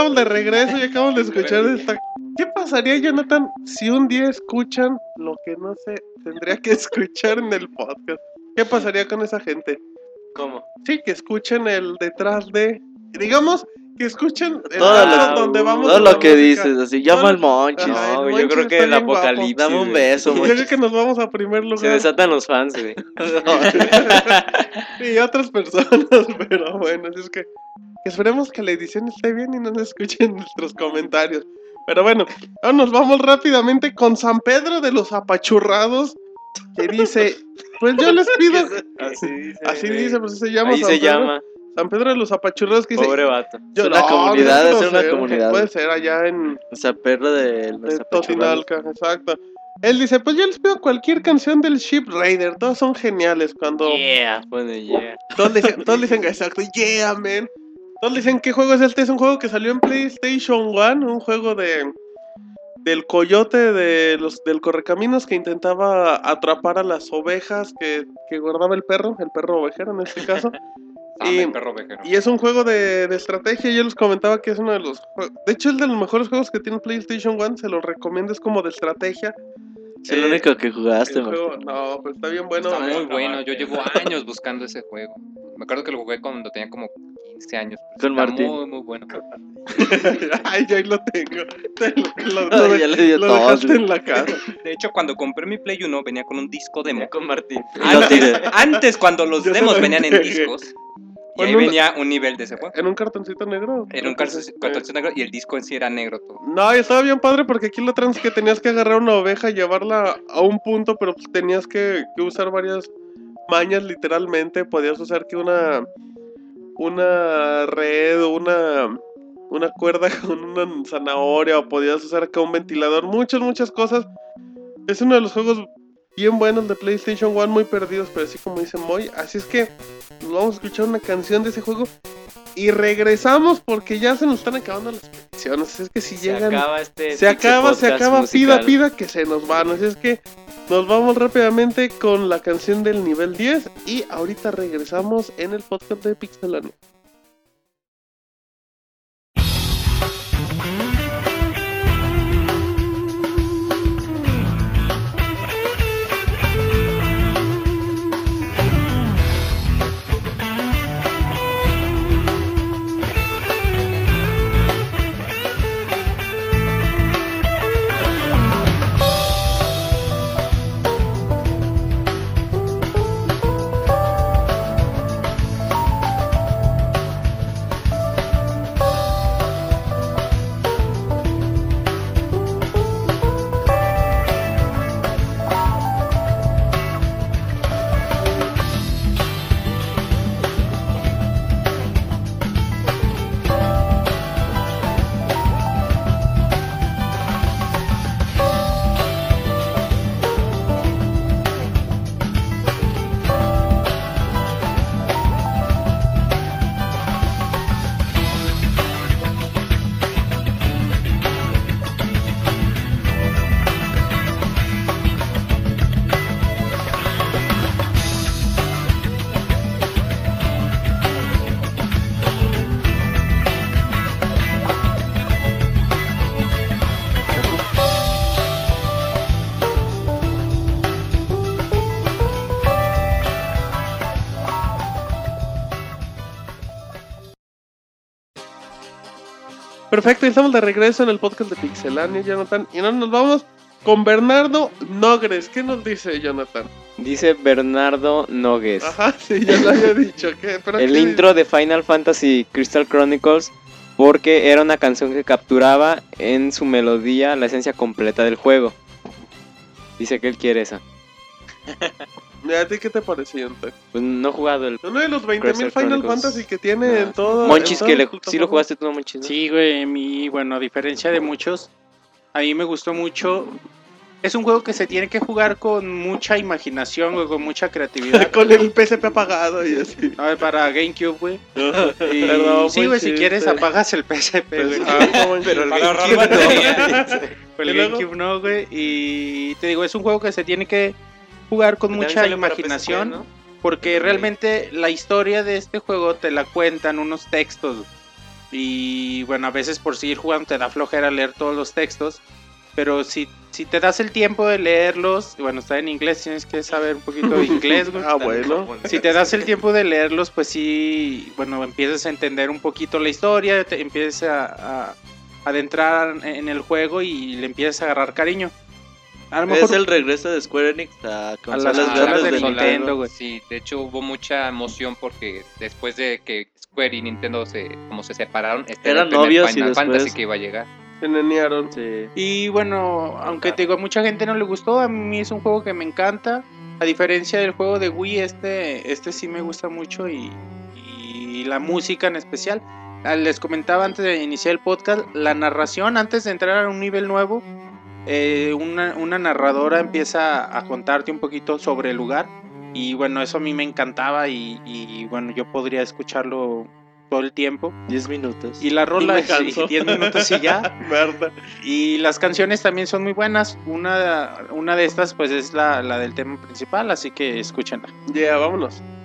estamos de regreso y acabamos de *laughs* escuchar esta. *laughs* ¿Qué pasaría, Jonathan, si un día escuchan lo que no se tendría que *laughs* escuchar en el podcast? ¿Qué pasaría con esa gente? ¿Cómo? Sí, que escuchen el detrás de. Digamos que escuchen el Todo lo, donde vamos. todo lo que música. dices, así, llama al Monchis. No, yo Monchis creo que el guapo. apocalipsis. Dame un beso, Yo creo Monchis. que nos vamos a primer Se lugar. desatan los fans, güey. y otras personas, pero bueno, así es que esperemos que la edición esté bien y no nos escuchen *laughs* nuestros comentarios. Pero bueno, ahora nos vamos rápidamente con San Pedro de los Apachurrados, que dice, pues yo les *laughs* pido, Así dice. así dice, pues se llama Ahí San se Pedro, llama. San Pedro de los Apachurrados, que dice, Pobre vato. yo- una no, comunidad, no es una comunidad. Puede ser allá en, O sea, perro de los de. Totinalca, exacto. Él dice, pues yo les pido cualquier canción del Ship Raider, todas son geniales cuando... Yeah, pone yeah. Todos dicen, todos dicen *laughs* exacto, yeah, man. Todos dicen qué juego es este. Es un juego que salió en PlayStation 1, un juego de del coyote de los del correcaminos que intentaba atrapar a las ovejas que, que guardaba el perro, el perro ovejero en este caso. *laughs* Ah, Y- el perro ovejero. Y es un juego de, de estrategia. Yo les comentaba que es uno de los De hecho, es de los mejores juegos que tiene PlayStation 1. Se los recomiendo. Es como de estrategia. Es el Eh, único que jugaste, juego- no, pero está bien bueno. Está muy bueno, yo llevo años buscando ese juego. Me acuerdo que lo jugué cuando tenía como 15 años. pero Con está Martín. Muy, muy bueno. *laughs* Ay, ya ahí lo tengo. Te Lo, lo- Ay, lo- ya le dio lo todo, dejaste güey. en la casa. *laughs* De hecho, cuando compré mi Play 1 venía con un disco demo. Con Martín. Lo tiré. *laughs* Antes, cuando los Yo demos lo venían en discos, y ahí un- venía un nivel de ese juego. En un cartoncito negro. Era un cartón cartoncito negro y el disco en sí era negro todo. No, estaba bien padre porque aquí lo trans que tenías que agarrar una oveja y llevarla a un punto, pero pues tenías que, que usar varias mañas literalmente. Podías usar que una una red o una una cuerda *laughs* con una zanahoria o podías usar acá un ventilador, muchas muchas cosas. Es uno de los juegos bien buenos de PlayStation 1, muy perdidos, pero así como dice Moy. Así es que nos vamos a escuchar una canción de ese juego y regresamos porque ya se nos están acabando las peticiones. Es que si Se llegan acaba este. se acaba, se acaba, pida, pida que se nos van. Así es que nos vamos rápidamente con la canción del nivel 10 y ahorita regresamos en el podcast de Pixelania. Perfecto, y estamos de regreso en el podcast de Pixelania, Jonathan. Y ahora nos vamos con Bernardo Nogres. ¿Qué nos dice Jonathan? Dice Bernardo Nogues. Ajá, sí, ya lo había dicho. ¿qué? ¿Pero el qué intro de Final Fantasy Crystal Chronicles porque era una canción que capturaba en su melodía la esencia completa del juego. Dice que él quiere esa. *laughs* ¿A ti qué te pareció? Pues no he jugado el Uno de los 20.000 Crystal Final. Fantasy que tiene en todo. Monchis en que le, sí lo jugaste tú, no Monchis. ¿no? Sí, güey, mi, bueno, a diferencia de muchos, a mí me gustó mucho. Es un juego que se tiene que jugar con mucha imaginación, güey, con mucha creatividad. *laughs* con el PSP apagado y así. A ver, para GameCube, güey. *laughs* Y Perdón, sí, güey, si quieres eh. apagas el PSP, güey. Exacto, Monchis. Pero el GameCube no. *laughs* ¿Y el? GameCube no, güey. Y te digo, es un juego que se tiene que jugar con mucha imaginación. PSP, ¿no? Porque realmente la historia de este juego te la cuentan unos textos. Y bueno, a veces por seguir jugando te da flojera leer todos los textos. Pero si, si te das el tiempo de leerlos, bueno, está en inglés, tienes que saber un poquito de inglés, güey. *laughs* Ah, bueno. Si te das el tiempo de leerlos, pues sí, bueno, empiezas a entender un poquito la historia, te empiezas a, a adentrar en el juego y le empiezas a agarrar cariño. A lo mejor Es el regreso de Square Enix a consolas las grandes de del Nintendo, güey. Sí, de hecho hubo mucha emoción porque después de que Square y Nintendo se, como se separaron, este era Eran el novios y Final después- Fantasy que iba a llegar. Se nenearon. Sí. Y bueno, aunque te digo, a mucha gente no le gustó, a mí es un juego que me encanta. A diferencia del juego de Wii, este, este sí me gusta mucho y, y la música en especial. Ah, Les comentaba antes de iniciar el podcast, la narración, antes de entrar a un nivel nuevo, eh, una, una narradora empieza a contarte un poquito sobre el lugar. Y bueno, eso a mí me encantaba y, y, bueno, yo podría escucharlo todo el tiempo. 10 minutos. Y la rola, *laughs* canso. 10 minutos y ya. *laughs* Y las canciones también son muy buenas. Una, una de estas pues es la, la del tema principal, así que escúchenla. Ya, vámonos.「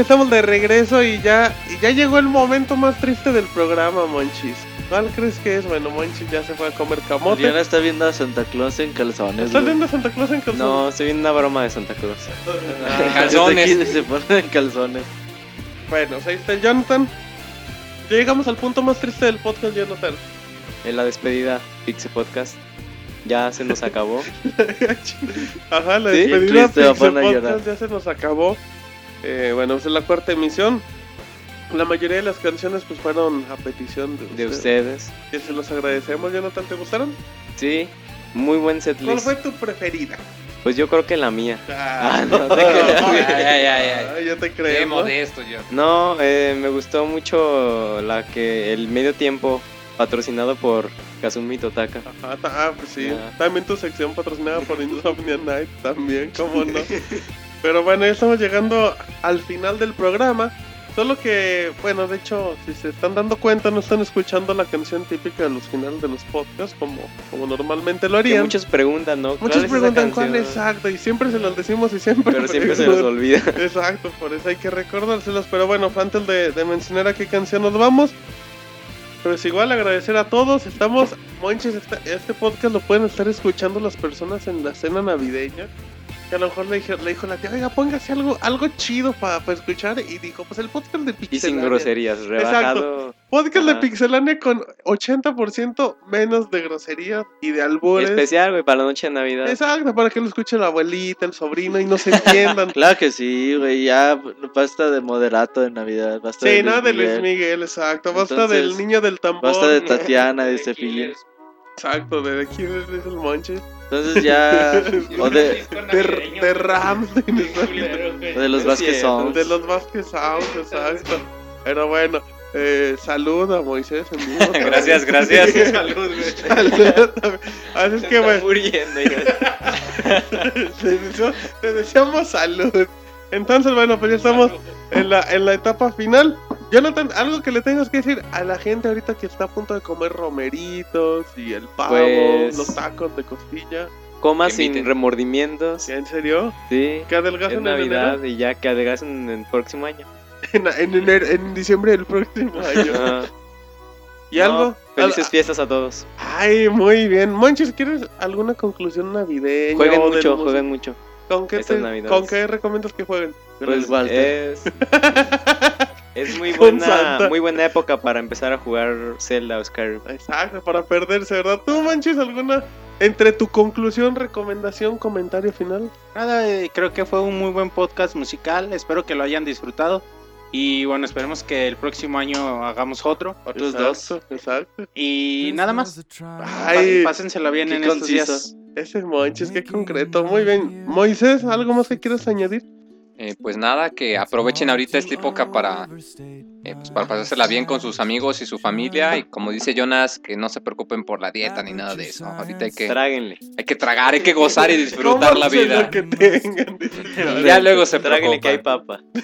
estamos de regreso y ya, y ya llegó el momento más triste del programa, Monchis. ¿Cuál crees que es? Bueno, Monchis ya se fue a comer camote. Diana está viendo a Santa Claus en calzones. ¿Estás viendo a Santa Claus en calzón? No, estoy viendo una broma de Santa Claus. *laughs* Ah, *laughs* Calzones. Se pone en calzones. Bueno, ahí está el Jonathan. Ya llegamos al punto más triste del podcast, Jonathan. En la despedida Pixie Podcast. Ya se nos acabó. *laughs* Ajá, la Sí, despedida triste, poner a llorar. Podcast ya se nos acabó. Eh, bueno, es la cuarta emisión. La mayoría de las canciones pues fueron a petición de, De ustedes. Que se los agradecemos, Jonathan. ¿Te gustaron? Sí, muy buen ¿Cuál setlist. fue tu preferida? Pues yo creo que la mía. Ah, no te creas. Yo Qué creo. ¿no? modesto yo. No, eh, me gustó mucho la que el medio tiempo patrocinado por Kazumi Totaka. Ajá, ah, pues sí. También tu sección patrocinada por Insomnia Night, también, cómo no. *laughs* Pero bueno, ya estamos llegando al final del programa. Solo que, bueno, de hecho, si se están dando cuenta, no están escuchando la canción típica de los finales de los podcasts como, como normalmente lo Que harían. muchos preguntan, ¿no? Muchos ¿Cuál es preguntan cuál exacto, y siempre se los decimos y siempre. Pero *laughs* siempre se nos olvida. Exacto, por eso hay que recordárselos. Pero bueno, antes de, de mencionar a qué canción nos vamos, pues igual agradecer a todos. Estamos, Monches, este, este podcast lo pueden estar escuchando las personas en la cena navideña. Que a lo mejor le, dije- le dijo la tía, oiga, póngase algo, algo chido para escuchar. Y dijo, pues el podcast de Y sin Pixelania. groserías, rebajado. Podcast de. Pixelania con 80% menos de groserías y de albures. Especial, güey, para la noche de Navidad. Exacto, para que lo escuche la abuelita, el sobrino y no se *laughs* entiendan. Claro que sí, güey. Ya basta de moderato de Navidad. Basta Sí, de no, de Luis Miguel, Miguel, exacto. Basta Entonces, del niño del tambor. Basta de *laughs* Tatiana, de Cepillín. Exacto, de aquí es el monche. Entonces ya. *laughs* o de, De, de Rams, de, o de los Vázquez. Songs. de los Vázquez Sounds, exacto. Pero bueno, eh, salud a Moisés en vivo. *laughs* Gracias, gracias. *laughs* Salud, güey. Salud. Así es que, bueno, muriendo, ya. te, deseo- te deseamos salud. Entonces, bueno, pues ya estamos en la, en la etapa final. Jonathan, algo que le tengas que decir a la gente ahorita que está a punto de comer romeritos y el pavo, Pues- los tacos de costilla. Coma sin remordimientos. ¿En serio? Sí. ¿Que Es adelgazan en Navidad enero? y ya que adelgacen en el próximo año. En, en, enero- en diciembre del próximo año. ¿Y No, algo? Felices Al- fiestas a todos. Ay, muy bien. Monchis, ¿quieres alguna conclusión navideña? Jueguen mucho, jueguen mucho. ¿Con qué, te-. ¿Con qué recomiendas que jueguen? Pues Walter. Es, *laughs* es muy buena, muy buena época para empezar a jugar Zelda o Skyrim. Exacto, para perderse, ¿verdad? ¿Tú, Manchis, alguna entre tu conclusión, recomendación, comentario final? Nada, eh, creo que fue un muy buen podcast musical. Espero que lo hayan disfrutado. Y bueno, esperemos que el próximo año hagamos otro. Otros dos. Exacto. Y nada más. Ay, Pásensela bien en estos días. ese Monchis, qué concreto. Muy bien. Moisés, ¿algo más que quieras añadir? Eh, pues nada, que aprovechen ahorita esta época para, eh, pues para pasársela bien con sus amigos y su familia. Y como dice Jonas, que no se preocupen por la dieta ni nada de eso. Ahorita hay que, Tráguenle. hay que tragar, hay que gozar y disfrutar la vida. lo que tengan. *laughs* Y ya luego se Tráguenle que hay preocupan. papa.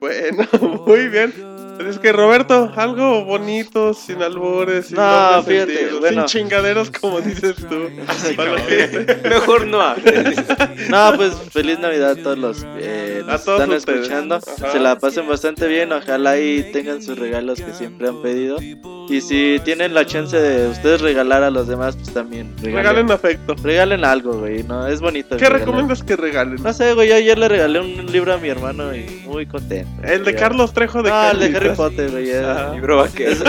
Bueno, *laughs* muy bien. Es que Roberto, algo bonito, sin albores, sin No, fíjate, bueno. sin chingaderos como dices tú. Para gente. *laughs* Mejor no hables. *laughs* No, pues feliz Navidad a todos los que A nos todos están ustedes. escuchando. Ajá. Se la pasen bastante bien. Ojalá y tengan sus regalos que siempre han pedido. Y si tienen la chance de ustedes regalar a los demás, pues también regalen. Regalen afecto. Regalen algo, güey. No, es bonito. ¿Qué regalar. recomiendas que regalen? No sé, güey. Yo ayer le regalé un libro a mi hermano y muy contento. El de Ya. Carlos Trejo de No, el de Harry Carlitos. Potter, güey. ya. Ajá. Libro vaquero. Es,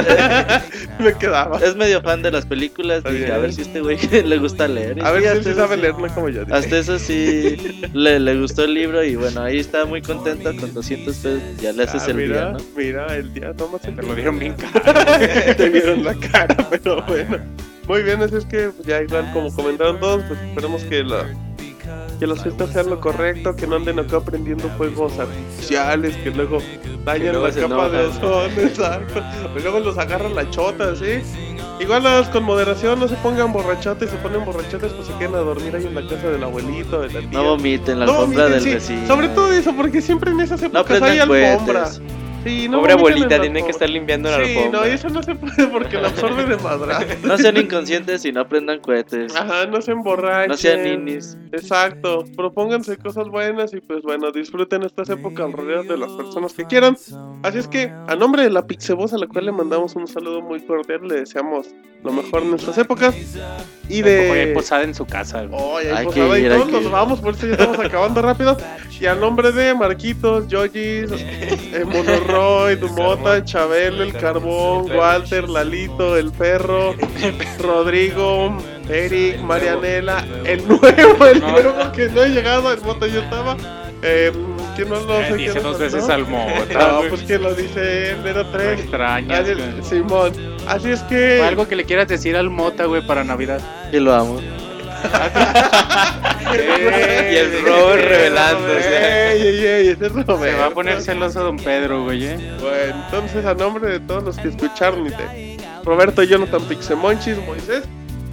Me quedaba. es medio fan de las películas. Dije, bien. a ver si este güey *laughs* le gusta leer. A ver sí, si él hasta sí eso sabe sí. leer, no como yo. Hasta eso sí le, le gustó el libro y bueno, ahí está muy contento con 200 pesos. Ya le haces Ah, el mira, día, ¿no? mira, el día, tómate. Te lo dieron bien *laughs* caro. Te vieron la cara, pero bueno. Muy bien, así es que ya igual como comentaron todos, pues esperemos que la que las fiestas sean lo correcto, que no anden acá aprendiendo fuegos artificiales, que luego dañan luego la capa de ozono, *laughs* exacto. Y luego los agarran la chota, ¿sí? Igual con moderación, no se pongan borrachotes, se ponen borrachotes pues se quedan a dormir ahí en la casa del abuelito, de la tía. No vomiten la No alfombra vomiten, del sí, vecino. Sobre todo eso, porque siempre en esas No épocas hay alfombra. cohetes. Sí, no Pobre abuelita, en la tiene que estar limpiando la Sí, alfombra. no, y eso no se puede porque lo absorbe de madra. No sean inconscientes y no prendan cohetes. Ajá, no se emborrachen. No sean ninis. Exacto, propónganse cosas buenas y pues bueno, disfruten estas épocas rodeadas de las personas que quieran. Así es que, a nombre de la Pixeboss, a la cual le mandamos un saludo muy cordial, le deseamos lo mejor en nuestras épocas. Y Tampoco hay de... posada en su casa. Oh, ya hay Hay que posada y ir, hay todos que nos vamos, por eso ya estamos acabando rápido. Y a nombre de Marquitos, Yogis, *laughs* eh, Monoroy, Mota, Chabel, El Carbón, Walter, Lalito, El Perro, Rodrigo, Eric, Marianela, el nuevo, el No. nuevo que no he llegado, el Mota yo estaba. Eh, que no lo Eh, sé dice quién dos lo veces al mota, *laughs* No, pues que lo dice él, era No tres. güey. Simón, así es que. Algo que le quieras decir al mota, güey, para Navidad. Que lo amo. *laughs* Y el Robert revelándose. Ey, ey, ey, ese es Se va a poner celoso don Pedro, güey, eh. Bueno, entonces a nombre de todos los que escucharon y de Roberto, Jonathan Pixemonchis, Moisés,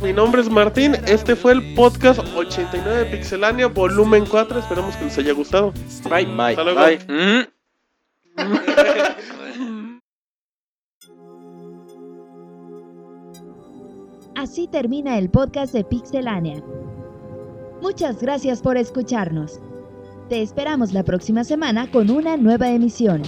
mi nombre es Martín. Este fue el podcast 89 de Pixelania, volumen 4. Esperamos que les haya gustado. Bye. Bye. Hasta luego. Bye. Mm. *laughs* Así termina el podcast de Pixelania. Muchas gracias por escucharnos. Te esperamos la próxima semana con una nueva emisión.